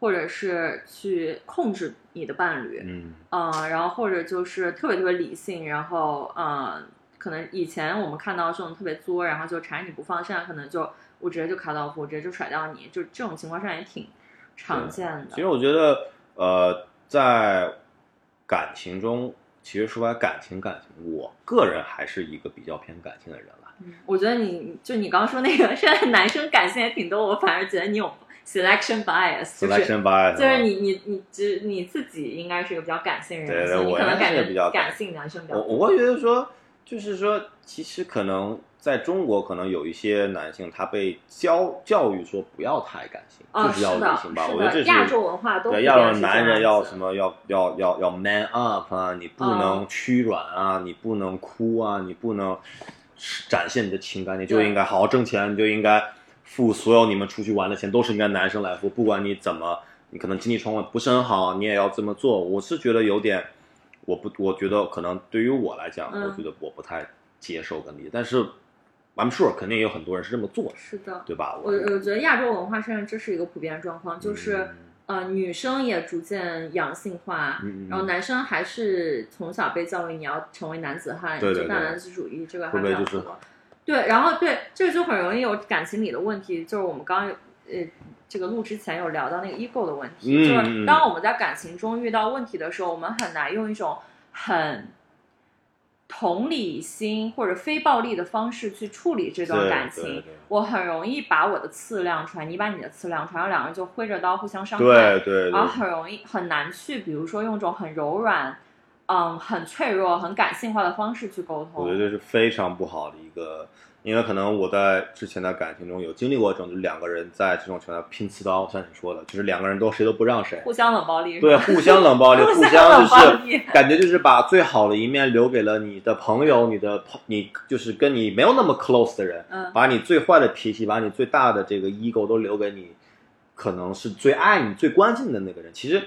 或者是去控制你的伴侣，嗯，嗯，然后或者就是特别特别理性，然后嗯，可能以前我们看到这种特别作，然后就缠着你不放，现在可能就我直接就卡到夫，我直接就甩掉你，就这种情况上也挺常见的。其实我觉得，呃，在感情中，其实说白感情感情，我个人还是一个比较偏感性的人了。嗯我觉得你就你刚刚说那个，现在男生感性也挺多，我反而觉得你有 selection bias，就是 selection bias，就是你你你只你自己应该是一个比较感性的人，对对你可能感觉比较感感性男生比较我。我会觉得说，就是说，其实可能在中国，可能有一些男性他被教教育说不要太感性，哦，就是要理性吧。我觉得这是亚洲文化都对亚洲男人要什么要要要要 man up 啊，你不能嗯屈软啊，你不能哭啊，你不能展现你的情感，你就应该好好挣钱，你就应该付所有你们出去玩的钱都是应该男生来付，不管你怎么，你可能经济状况不是很好，你也要这么做。我是觉得有点，我不，我觉得可能对于我来讲，嗯我觉得我不太接受跟理解，但是 I'm sure 肯定也有很多人是这么做的，是的。对吧？我我觉得亚洲文化上这是一个普遍状况，就是、嗯呃女生也逐渐阳性化，然后男生还是从小被教育你要成为男子汉，对对对就大男子主义，这个还会不会就是比较多。对，然后对这个就很容易有感情里的问题，就是我们刚呃这个录之前有聊到那个 ego 的问题，嗯就是嗯当我们在感情中遇到问题的时候，我们很难用一种很同理心或者非暴力的方式去处理这段感情。我很容易把我的刺亮出来，你把你的刺亮出来，然后两个人就挥着刀互相伤害。对对对，然后很容易很难去，比如说用一种很柔软、嗯，很脆弱、很感性化的方式去沟通。我觉得这是非常不好的一个，因为可能我在之前的感情中有经历过这种，就两个人在这种情况下拼刺刀，像你说的，就是两个人都谁都不让谁，互相冷暴力。对，互相冷暴力，[laughs] 互相就是感觉就是把最好的一面留给了你的朋友，你的朋，你就是跟你没有那么 close 的人，嗯把你最坏的脾气，把你最大的这个 ego 都留给你，可能是最爱你、最关心的那个人。其实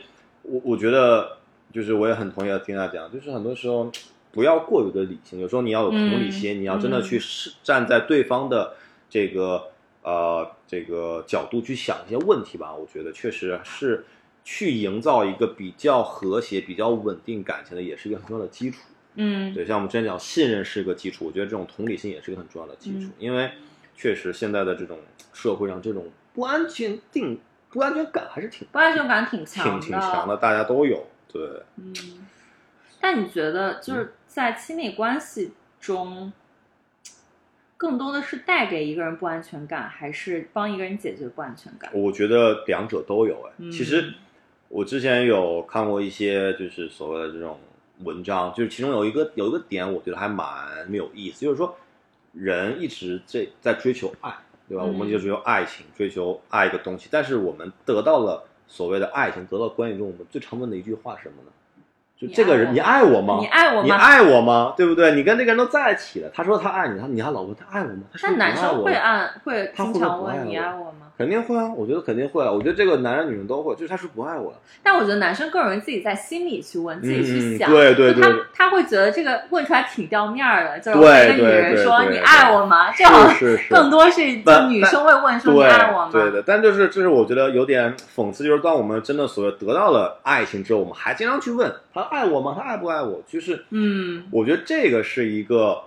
我我觉得，就是我也很同意听他讲，就是很多时候不要过于的理性，有时候你要有同理心，嗯你要真的去是站在对方的这个呃这个角度去想一些问题吧。我觉得确实是去营造一个比较和谐、比较稳定感情的，也是一个很重要的基础。嗯对，像我们之前讲，信任是一个基础，我觉得这种同理心也是一个很重要的基础，嗯因为确实现在的这种社会上，这种不安全定不安全感还是挺不安全感挺强挺挺强的，大家都有。对，嗯，但你觉得就是在亲密关系中，更多的是带给一个人不安全感，还是帮一个人解决不安全感？我觉得两者都有。哎，嗯其实我之前有看过一些就是所谓的这种文章，就是其中有一个有一个点，我觉得还蛮有意思，就是说人一直在在追求爱，对吧？嗯我们就追求爱情，追求爱一个东西，但是我们得到了所谓的爱情，得到关系中，我们最常问的一句话是什么呢？就这个人，你爱爱我吗？你爱我吗？你爱我吗？对不对？你跟这个人都在一起了，他说他爱你，他你还老问他爱我吗？他男生会不爱会他常问你爱我吗？肯定会啊，我觉得肯定会啊，我觉得这个男人女人都会，就是他是不爱我了。但我觉得男生更容易自己在心里去问，自己去嗯想。对对对就他他会觉得这个问出来挺掉面儿的，就是对问一个女人说你爱我吗？这好像是是是更多是就女生会问说你爱我吗？对的，但就是这是我觉得有点讽刺，就是当我们真的所谓得到了爱情之后，我们还经常去问他爱我吗？他爱不爱我？就是嗯我觉得这个是一个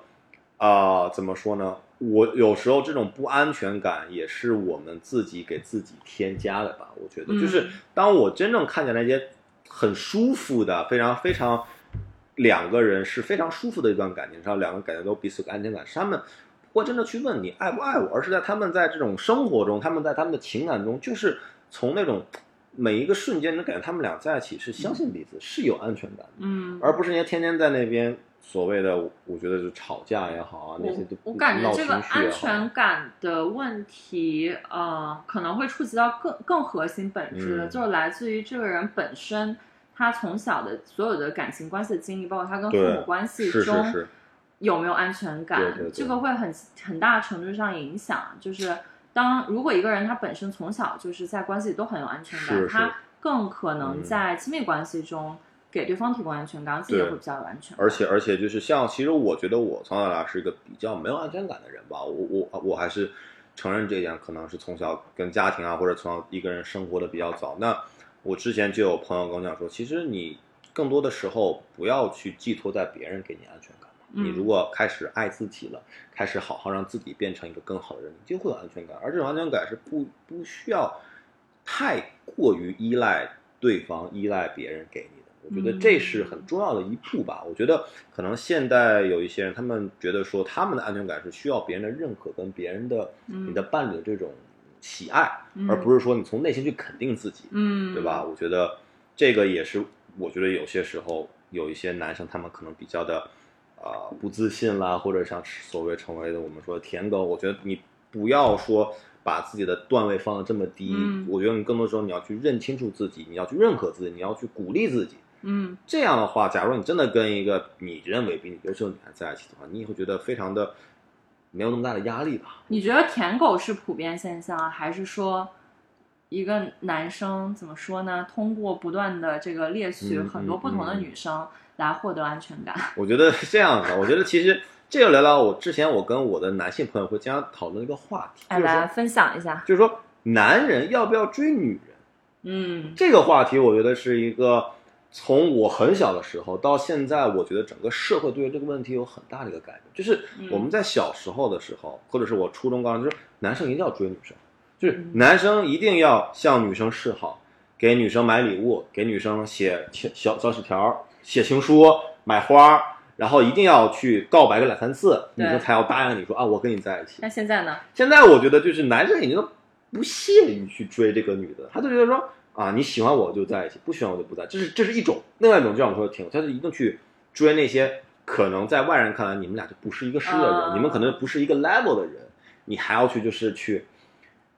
啊、怎么说呢？我有时候这种不安全感也是我们自己给自己添加的吧。我觉得，嗯就是当我真正看见那些很舒服的、非常非常两个人是非常舒服的一段感情上，两个人感觉都彼此有安全感，是他们不会真的去问你爱不爱我，而是在他们在这种生活中，他们在他们的情感中，就是从那种每一个瞬间，能感觉他们俩在一起是相信彼此，是有安全感的。嗯，而不是人家天天在那边所谓的，我觉得是吵架也好啊，那些都我我感觉这个安全感的问题，呃，可能会触及到更更核心本质的，嗯。就是来自于这个人本身，他从小的所有的感情关系的经历，包括他跟父母关系中是，有没有安全感，对对对。这个会很很大程度上影响。就是当如果一个人他本身从小就是在关系里都很有安全感，是是。他更可能嗯。在亲密关系中给对方提供安全感，自己也会比较有安全感。而且而且就是像，其实我觉得我从小到大是一个比较没有安全感的人吧，我我我还是承认这一点，可能是从小跟家庭啊，或者从小一个人生活的比较早。那我之前就有朋友跟我讲说，其实你更多的时候不要去寄托在别人给你安全感你如果开始爱自己了，开始好好让自己变成一个更好的人，你就会有安全感。而这种安全感是不不需要太过于依赖对方、依赖别人给你的。我觉得这是很重要的一步吧。我觉得可能现在有一些人，他们觉得说他们的安全感是需要别人的认可跟别人的、嗯你的伴侣的这种喜爱，嗯而不是说你从内心去肯定自己。嗯，对吧？？我觉得这个也是，我觉得有些时候有一些男生他们可能比较的呃不自信啦，或者像所谓成为的我们说的舔狗，我觉得你不要说把自己的段位放的这么低，嗯我觉得你更多时候你要去认清楚自己，你要去认可自己，你要去鼓励自己。嗯这样的话，假如你真的跟一个你认为比你优秀的女孩在一起的话，你也会觉得非常的没有那么大的压力吧？你觉得舔狗是普遍现象啊，还是说一个男生怎么说呢？通过不断的这个猎取嗯很多不同的女生来获得安全感？我觉得是这样的，我觉得其实这个聊聊我之前我跟我的男性朋友会经常讨论一个话题，[laughs] 哎，就是来分享一下。就是说男人要不要追女人嗯这个话题，我觉得是一个从我很小的时候到现在，我觉得整个社会对于这个问题有很大的一个改变。就是嗯我们在小时候的时候，或者是我初中、高中，就是男生一定要追女生，就是嗯男生一定要向女生示好，给女生买礼物，给女生写情小小纸条、写情书、买花。然后一定要去告白个两三次，女生才要答应你说啊，我跟你在一起。那现在呢？现在我觉得就是男生已经都不屑于去追这个女的，他就觉得说啊，你喜欢我就在一起，不喜欢我就不在，这是这是一种。另外一种就像我说的挺，他就一定去追那些可能在外人看来你们俩就不是一个世的人，啊你们可能不是一个 level 的人，你还要去就是去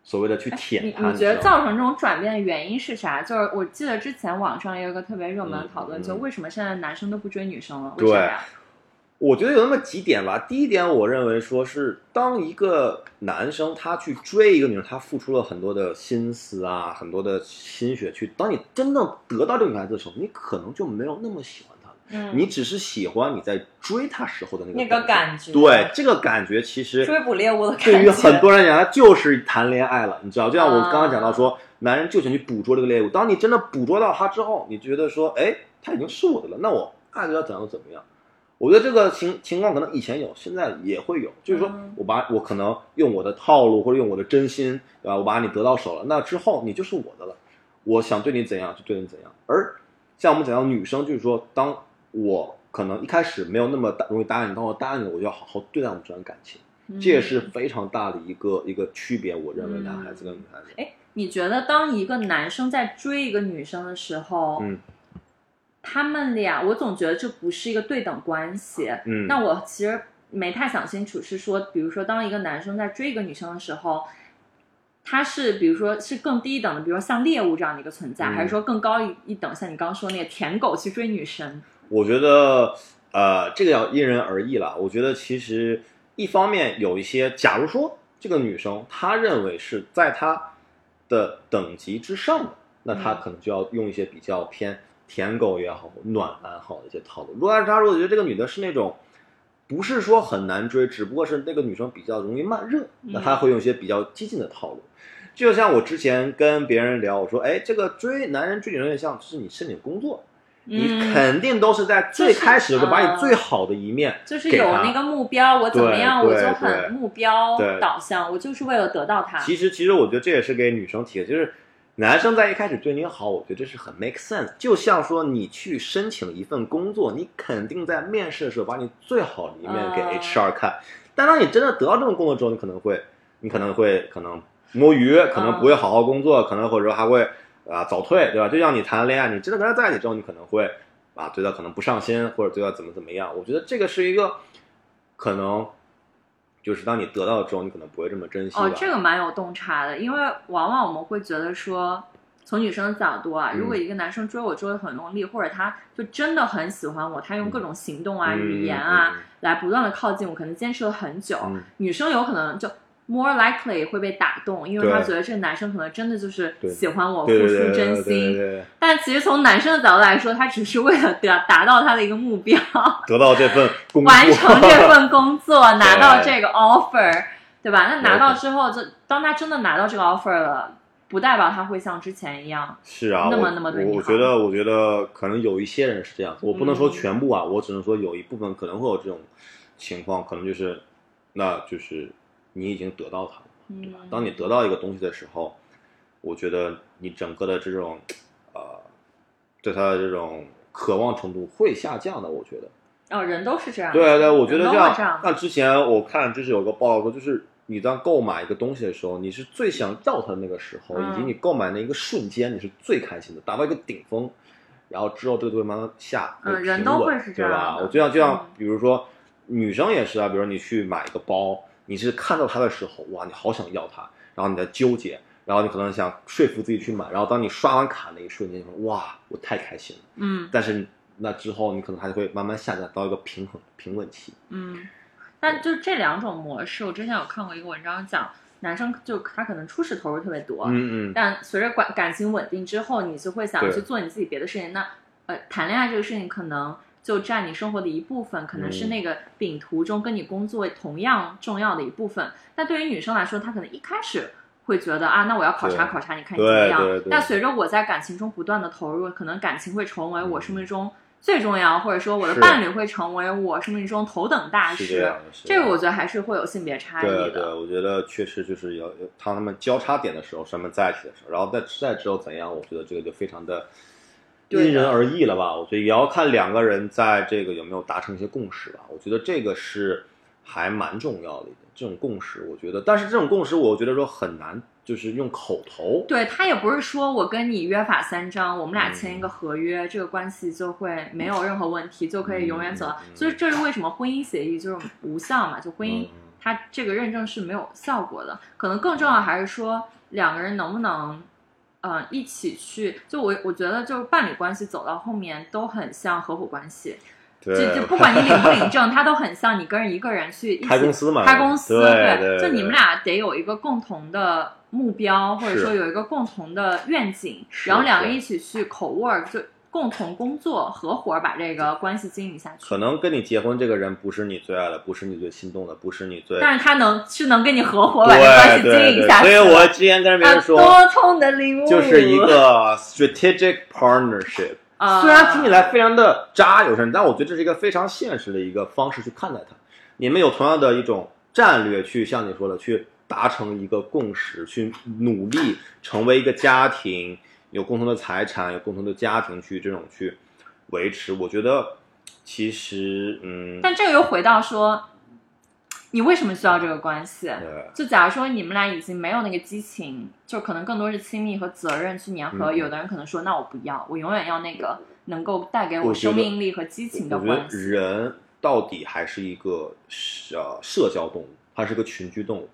所谓的去舔你他。你觉得知道吗造成这种转变的原因是啥？就是我记得之前网上也有一个特别热门的讨论，嗯就为什么现在男生都不追女生了？为啥对呀？我觉得有那么几点吧。第一点，我认为说是当一个男生他去追一个女生，他付出了很多的心思啊，很多的心血去。当你真正得到这个女孩子的时候，你可能就没有那么喜欢她了。嗯你只是喜欢你在追她时候的那个那个感觉对，这个感觉其实追捕猎物的感觉。对于很多人来讲，他就是谈恋爱了，你知道？就像我啊刚刚讲到说，男人就想去捕捉这个猎物。当你真的捕捉到他之后，你觉得说，哎，他已经是我的了，那我爱他怎样就怎么样。我觉得这个情情况可能以前有，现在也会有，就是说嗯我把我可能用我的套路或者用我的真心，对吧？我把你得到手了，那之后你就是我的了。我想对你怎样就对你怎样。而像我们讲到女生，就是说，当我可能一开始没有那么大容易答应你，当我答应你，我就要好好对待我们这段感情。嗯这也是非常大的一个一个区别，我认为男孩子跟女孩子。哎，你觉得当一个男生在追一个女生的时候，嗯他们俩，我总觉得这不是一个对等关系。嗯，那我其实没太想清楚，是说，比如说，当一个男生在追一个女生的时候，他是比如说是更低一等的，比如说像猎物这样的一个存在，嗯还是说更高一一等，像你刚刚说那个舔狗去追女神？我觉得呃，这个要因人而异了。我觉得其实一方面有一些，假如说这个女生她认为是在她的等级之上的，那她嗯可能就要用一些比较偏舔狗也好、暖男好的一些套路。如果他如果觉得这个女的是那种。不是说很难追，只不过是那个女生比较容易慢热，那他会用一些比较激进的套路。就像我之前跟别人聊，我说，哎，这个追男人追女人像，就是你申请工作，你嗯，肯定都是在最开始的时候把你最好的一面就是有那个目标，我怎么样，我就很对目标导向，我就是为了得到他。其实，其实我觉得这也是给女生提的，就是男生在一开始对你好，我觉得这是很 make sense。就像说你去申请一份工作，你肯定在面试的时候把你最好的一面给啊 HR 看，但当你真的得到这份工作之后，你可能会，你可能会可能摸鱼，可能不会好好工作，可能或者说还会啊早退，对吧？就像你谈恋爱，你真的跟他在一起之后，你可能会啊对他可能不上心，或者对他怎么怎么样。我觉得这个是一个可能。就是当你得到之后，你可能不会这么珍惜。哦，这个蛮有洞察的，因为往往我们会觉得说，从女生的角度啊，嗯如果一个男生追我追的很用力，或者他就真的很喜欢我，他用各种行动啊、嗯语言啊、来不断的靠近我，可能坚持了很久，嗯。女生有可能就 more likely 会被打动，因为对她觉得这个男生可能真的就是喜欢我，付出真心。对，但其实从男生的角度来说，他只是为了达达到他的一个目标，[laughs] 得到这份工作，完成这份工作，[laughs] 拿到这个 offer，对吧？那拿到之后，就当他真的拿到这个 offer 了，不代表他会像之前一样。是啊，那么那么对你好我我觉得，我觉得可能有一些人是这样子，我不能说嗯全部啊，我只能说有一部分可能会有这种情况，可能就是，那就是你已经得到它了。对吧，当你得到一个东西的时候，我觉得你整个的这种，呃，对它的这种渴望程度会下降的。我觉得，哦，人都是这样。对对，我觉得这样。那之前我看就是有个报道说，就是你当购买一个东西的时候，你是最想要它的那个时候，嗯以及你购买那一个瞬间，你是最开心的，达到一个顶峰，然后之后这个东西慢慢下，嗯人都会是这样对吧？我就像就像嗯比如说女生也是啊，比如你去买一个包，你是看到它的时候，哇，你好想要它，然后你在纠结。然后你可能想说服自己去买，然后当你刷完卡那一瞬间，你说哇，我太开心了。嗯但是那之后，你可能还会慢慢下降到一个平衡平稳期。嗯，但就这两种模式，我之前有看过一个文章讲，男生就他可能初始投入特别多，嗯嗯，但随着感感情稳定之后，你就会想去做你自己别的事情。那呃，谈恋爱这个事情可能就占你生活的一部分，可能是嗯那个饼图中跟你工作同样重要的一部分。那对于女生来说，她可能一开始会觉得啊，那我要考察考察，你看你怎么样但随着我在感情中不断的投入，可能感情会成为我生命中最重要，或者说我的伴侣会成为我生命中头等大事。这个我觉得还是会有性别差异对对，的。我觉得确实就是要当他们交叉点的时候，他们在一起的时候，然后在在之后怎样，我觉得这个就非常的因人而异了吧。我觉得也要看两个人在这个有没有达成一些共识吧。我觉得这个是还蛮重要的一点，这种共识，我觉得，但是这种共识，我觉得说很难，就是用口头。对他也不是说我跟你约法三章，我们俩签一嗯个合约，这个关系就会没有任何问题，就可以永远走到。所以这是为什么婚姻协议就是无效嘛？就婚姻嗯它这个认证是没有效果的。可能更重要还是说两个人能不能。呃，一起去，就我我觉得，就是伴侣关系走到后面都很像合伙关系，就对，就 [laughs] 不管你领不领证，它都很像你跟一个人去一起开公司嘛，开公司，对对，就你们俩得有一个共同的目标，或者说有一个共同的愿景，然后两个是一起去口 work，就共同工作，合伙把这个关系经营下去。可能跟你结婚这个人不是你最爱的，不是你最心动的，不是你最但是他能是能跟你合伙把这个关系经营下去。所以我之前跟别啊人说，多痛的礼物，就是一个 strategic partnership。啊，虽然听起来非常的渣有声，但我觉得这是一个非常现实的一个方式去看待它。你们有同样的一种战略，去像你说的，去达成一个共识，去努力成为一个家庭，有共同的财产，有共同的家庭去这种去维持。我觉得其实，嗯，但这个又回到说，你为什么需要这个关系？对就假如说你们俩已经没有那个激情，就可能更多是亲密和责任去粘合。嗯有的人可能说，那我不要，我永远要那个能够带给我生命力和激情的关系。人到底还是一个呃社交动物，它是个群居动物。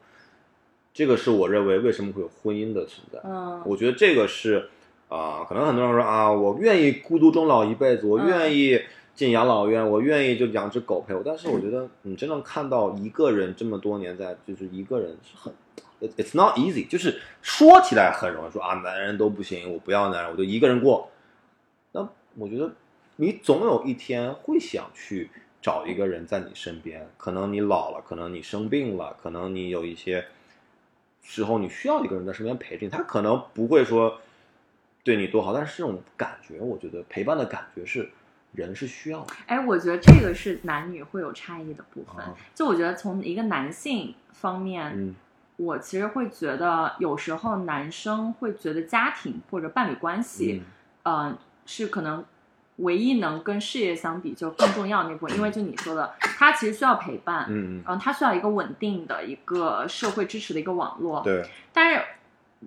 这个是我认为为什么会有婚姻的存在。嗯，我觉得这个是啊、可能很多人说啊，我愿意孤独终老一辈子，我嗯愿意进养老院，我愿意就养只狗陪我。但是我觉得你真正看到一个人这么多年在，就是一个人是很。it- It's not easy，就是说起来很容易说啊，男人都不行，我不要男人，我就一个人过。那我觉得你总有一天会想去找一个人在你身边，可能你老了，可能你生病了，可能你有一些时候你需要一个人在身边陪着你，他可能不会说对你多好，但是这种感觉，我觉得陪伴的感觉是人是需要的。哎，我觉得这个是男女会有差异的部分。啊就我觉得从一个男性方面，嗯我其实会觉得有时候男生会觉得家庭或者伴侣关系，嗯呃，是可能唯一能跟事业相比就更重要的那部分，因为就你说的，他其实需要陪伴，嗯嗯，嗯，他需要一个稳定的一个社会支持的一个网络。对，但是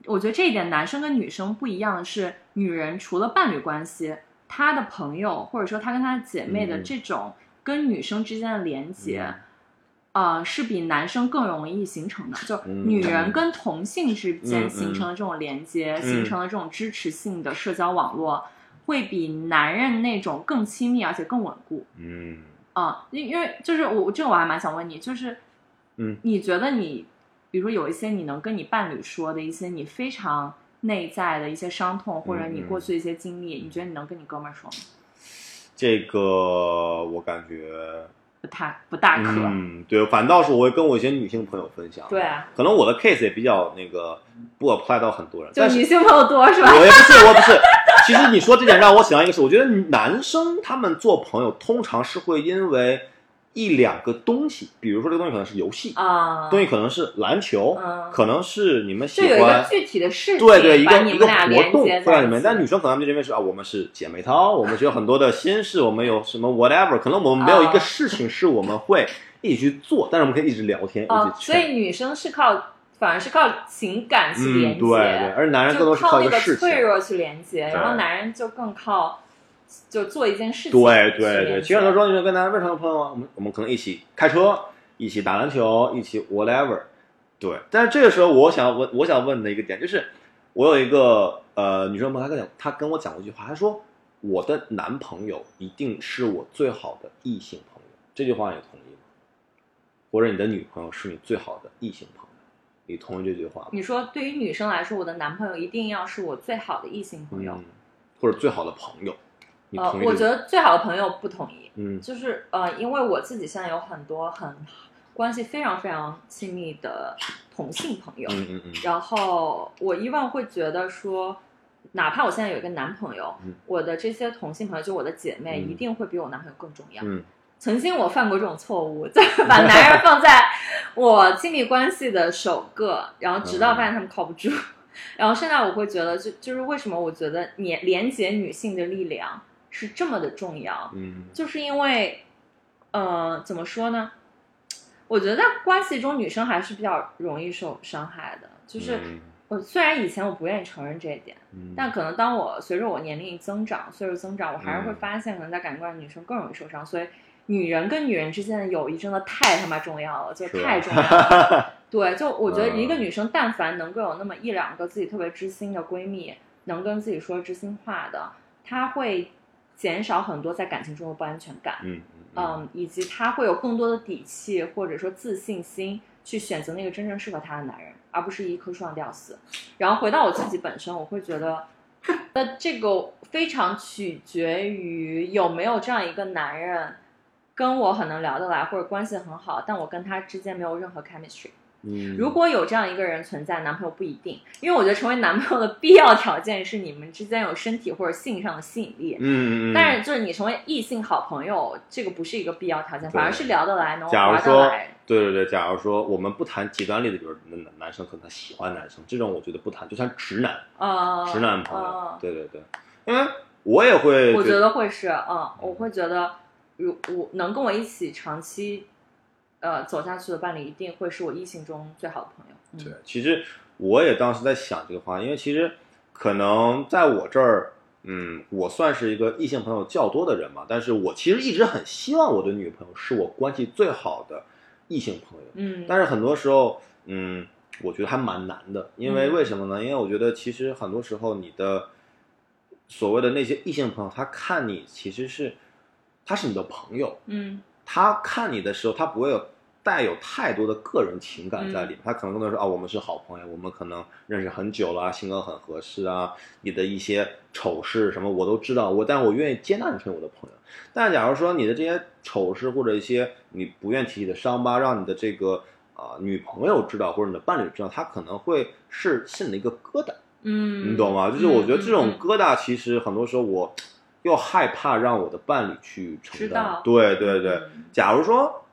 我觉得这一点，男生跟女生不一样的是，女人除了伴侣关系，她的朋友或者说她跟她的姐妹的嗯。这种跟女生之间的连接。嗯。呃，是比男生更容易形成的，就嗯女人跟同性之嗯间嗯。形成的这种连接，嗯。形成的这种支持性的社交网络，会比男人那种更亲密而且更稳固。嗯。啊，因因为就是我这个我还蛮想问你，就是，嗯，你觉得你，比如说有一些你能跟你伴侣说的一些你非常内在的一些伤痛，或者你过去的一些经历，你觉得你能跟你哥们儿说吗？这个我感觉，不太不大可。嗯，对，反倒是我会跟我一些女性朋友分享。对，啊，可能我的 case 也比较那个不 apply 到很多人，就女性朋友多是吧？我也不是，我也不是。其实你说这点让我想到一个事，我觉得男生他们做朋友通常是会因为一两个东西，比如说这个东西可能是游戏，啊，东西可能是篮球，啊可能是你们喜就有一个欢。具体的事情，对对，一个一个活动在里面，但女生可能就认为是啊，我们是姐妹淘，[laughs] 我们是有很多的心事，我们有什么 whatever，可能我们没有一个啊事情是我们会一起去做，但是我们可以一直聊天，哦，一直劝。所以女生是靠，反而是靠情感去连嗯，接，对对，而男人更多是靠那个一个事情。脆弱去连接，然后男人就更靠就做一件事情。对对对，对，其实很多时候你跟男人为什么朋友啊？我们我们可能一起开车，一起打篮球，一起 whatever。对，但是这个时候我想问，我想问的一个点就是，我有一个呃女生朋友，她跟讲，她跟我讲过一句话，她说我的男朋友一定是我最好的异性朋友。这句话你同意吗？或者你的女朋友是你最好的异性朋友，你同意这句话吗？你说对于女生来说，我的男朋友一定要是我最好的异性朋友。嗯，或者最好的朋友，你呃？我觉得最好的朋友不同意，嗯就是呃，因为我自己现在有很多很关系非常非常亲密的同性朋友，嗯嗯嗯然后我以往会觉得说，哪怕我现在有一个男朋友，嗯我的这些同性朋友，就我的姐妹，嗯一定会比我男朋友更重要。嗯曾经我犯过这种错误，[laughs] 就是把男人放在我亲密关系的首个，然后直到发现他们靠不住。[laughs] 然后现在我会觉得就，就是为什么我觉得连连接女性的力量是这么的重要，嗯就是因为，呃，怎么说呢？我觉得在关系中，女生还是比较容易受伤害的。就是嗯我虽然以前我不愿意承认这一点，嗯但可能当我随着我年龄增长、岁数增长，我还是会嗯发现，可能在感情关系女生更容易受伤。所以，女人跟女人之间的友谊真的太他妈重要了，就太重要了。[laughs] 对，就我觉得一个嗯女生，但凡能够有那么一两个自己特别知心的闺蜜，能跟自己说知心话的，她会减少很多在感情中的不安全感。嗯嗯，以及他会有更多的底气或者说自信心去选择那个真正适合他的男人，而不是一棵树上吊死。然后回到我自己本身，我会觉得，那这个非常取决于有没有这样一个男人，跟我很能聊得来，或者关系很好，但我跟他之间没有任何 chemistry。嗯，如果有这样一个人存在，男朋友不一定，因为我觉得成为男朋友的必要条件是你们之间有身体或者性上的吸引力。嗯嗯嗯，但是就是你成为异性好朋友，这个不是一个必要条件，反而是聊得来，能假如玩得说来。，对对对，假如说我们不谈极端例子，比如男男生可能他喜欢男生，这种我觉得不谈，就像直男，呃，直男朋友，呃对对对，因为我也会，我觉得会是，嗯，我会觉得，如我能跟我一起长期，呃，走下去的伴侣，一定会是我异性中最好的朋友。嗯、对，其实我也当时在想这个话，因为其实可能在我这儿，嗯，我算是一个异性朋友较多的人嘛，但是我其实一直很希望我的女朋友是我关系最好的异性朋友，嗯，但是很多时候，嗯，我觉得还蛮难的，因为嗯为什么呢？因为我觉得其实很多时候你的所谓的那些异性朋友，他看你其实是他是你的朋友，嗯他看你的时候，他不会有带有太多的个人情感在里嗯面，他可能更多说啊，我们是好朋友，我们可能认识很久了啊，性格很合适啊，你的一些丑事什么我都知道，我但我愿意接纳你成为我的朋友。但假如说你的这些丑事或者一些你不愿提起的伤疤，让你的这个啊、女朋友知道或者你的伴侣知道，他可能会是心里的一个疙瘩。嗯，你懂吗？就是我觉得这种疙瘩，其实很多时候我又害怕让我的伴侣去承担。对对对，嗯假如说，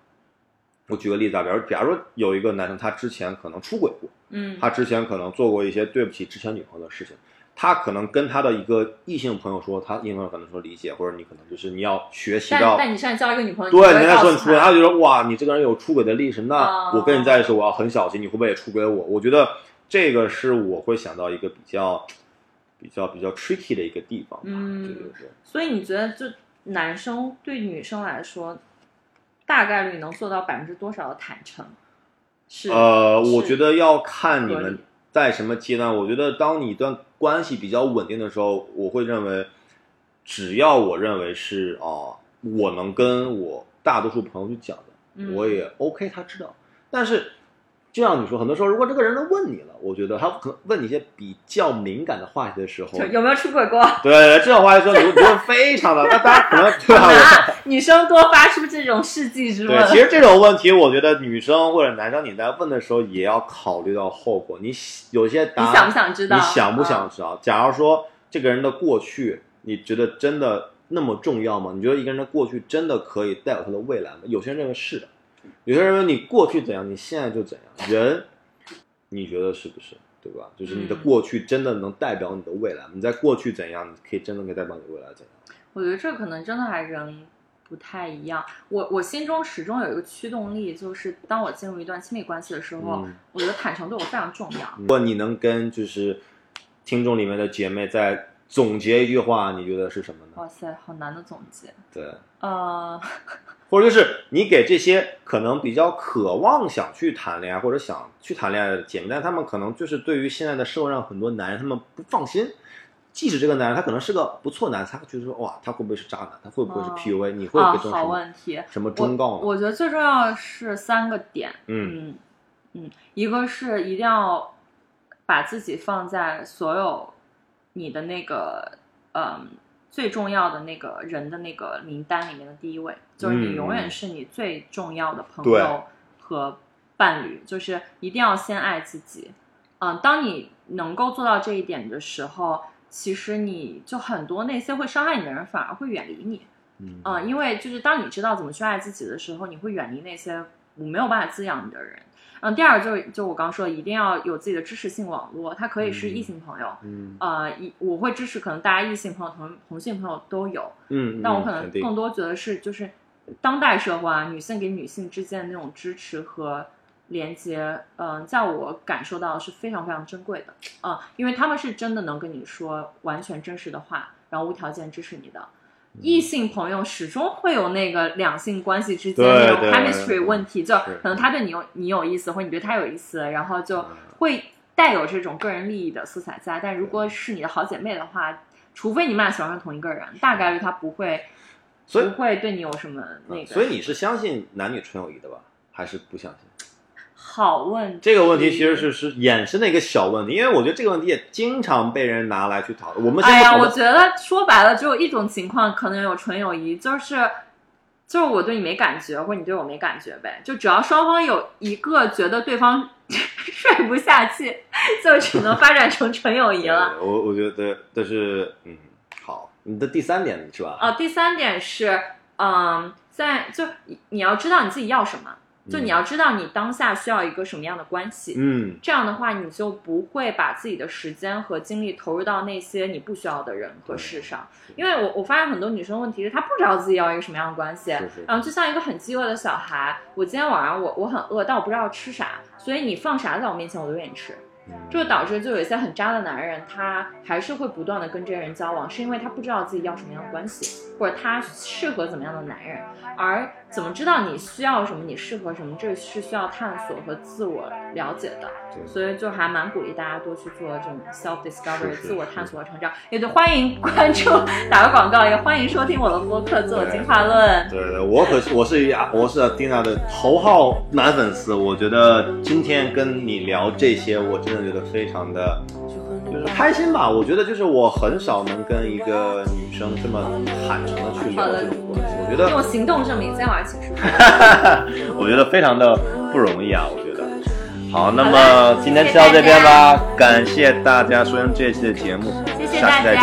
我举个例子啊，比如假如说有一个男生，他之前可能出轨过，嗯，他之前可能做过一些对不起之前女朋友的事情，他可能跟他的一个异性朋友说，他异性朋友可能说理解，或者你可能就是你要学习到。但你现在交一个女朋友，对，你会人家说你出轨，他他就说哇，你这个人有出轨的历史，那哦我跟你在一起，我要很小心，你会不会也出轨我？我觉得这个是我会想到一个比较、比较、比较 tricky 的一个地方吧。嗯对对对。所以你觉得，就男生对女生来说，大概率能做到百分之多少的坦诚？是呃，是我觉得要看你们在什么阶段。我觉得当你一段关系比较稳定的时候，我会认为，只要我认为是啊、我能跟我大多数朋友去讲的，嗯我也 OK，他知道。但是就像你说，很多时候如果这个人能问你了，我觉得他可能问你一些比较敏感的话题的时候就，有没有出轨过？对这种话题的时候，你会你会非常的，[laughs] 那大家可能对啊，[laughs] 女生多发出这种世纪之对，问。其实这种问题，我觉得女生或者男生你在问的时候，也要考虑到后果。你有些答案，你想不想知道你想不想嗯知道？假如说这个人的过去，你觉得真的那么重要吗？你觉得一个人的过去真的可以代表他的未来吗？有些人认为是的，有些人问你过去怎样，你现在就怎样。人，你觉得是不是？对吧？就是你的嗯过去真的能代表你的未来吗？你在过去怎样，你可以真的可以代表你未来怎样？我觉得这可能真的还人不太一样。我我心中始终有一个驱动力，就是当我进入一段亲密关系的时候，嗯我觉得坦诚对我非常重要。如果你能跟就是听众里面的姐妹再总结一句话，你觉得是什么呢？哇塞，好难的总结。对，呃，[laughs] 或者就是你给这些可能比较渴望想去谈恋爱或者想去谈恋爱的姐妹，但她们可能就是对于现在的社会上很多男人，他们不放心。即使这个男人他可能是个不错男人，他觉得说哇，他会不会是渣男？他会不会是哦 PUA？、你会给这种什么、问题。什么忠告呢？我我觉得最重要的是三个点。嗯嗯嗯，一个是一定要把自己放在所有你的那个嗯最重要的那个人的那个名单里面的第一位，就是你嗯永远是你最重要的朋友和伴侣，就是一定要先爱自己。嗯，当你能够做到这一点的时候，其实你就很多那些会伤害你的人反而会远离你。嗯啊、因为就是当你知道怎么去爱自己的时候，你会远离那些没有办法滋养你的人。嗯，第二就是就我刚说的，一定要有自己的支持性网络，它可以是异性朋友，嗯。呃，一我会支持可能大家异性朋友、同同性朋友都有，嗯，但我可能更多觉得是就是当代社会啊，女性给女性之间的那种支持和连接，嗯、在我感受到是非常非常珍贵的。啊、因为他们是真的能跟你说完全真实的话，然后无条件支持你的。嗯异性朋友始终会有那个两性关系之间对那种 chemistry 问题，就可能他对你有你有意思，或者你对他有意思，然后就嗯会带有这种个人利益的色彩在。但如果是你的好姐妹的话，除非你们俩喜欢上同一个人，大概率他不会，所以不会对你有什么那个。所以你是相信男女纯友谊的吧？还是不相信？好问题。这个问题其实是是衍生的一个小问题，因为我觉得这个问题也经常被人拿来去讨论。我们先哎呀，我觉得说白了只有一种情况可能有纯友谊，就是就是我对你没感觉，或者你对我没感觉呗。就只要双方有一个觉得对方 [laughs] 睡不下去，就只能发展成纯友谊了。我我觉得这是嗯好，你的第三点是吧？哦，第三点是，嗯，在就你你要知道你自己要什么，就你要知道你当下需要一个什么样的关系。嗯这样的话，你就不会把自己的时间和精力投入到那些你不需要的人和事上。因为我我发现很多女生问题是她不知道自己要一个什么样的关系，是是然后就像一个很饥饿的小孩，我今天晚上我我很饿，但我不知道吃啥，所以你放啥在我面前我都愿意吃。这就导致就有一些很渣的男人，他还是会不断的跟这些人交往，是因为他不知道自己要什么样的关系，或者他适合怎么样的男人。而怎么知道你需要什么，你适合什么，这是需要探索和自我了解的。对所以就还蛮鼓励大家多去做这种 self discovery 自我探索和成长。也就欢迎关注，打个广告，也欢迎收听我的播客《自我进化论》。对对，我可是我是亚，我是丁娜的头号男粉丝。我觉得今天跟你聊这些，我真的觉得非常的就是开心吧。我觉得就是我很少能跟一个女生这么坦诚的去聊这种关系，我觉得用行动证明，今天晚上请吃饭。我觉得非常的不容易啊，我觉得。好，那么今天就到这边吧，感谢大家收听这一期的节目，谢谢下期再见，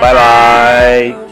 拜拜拜拜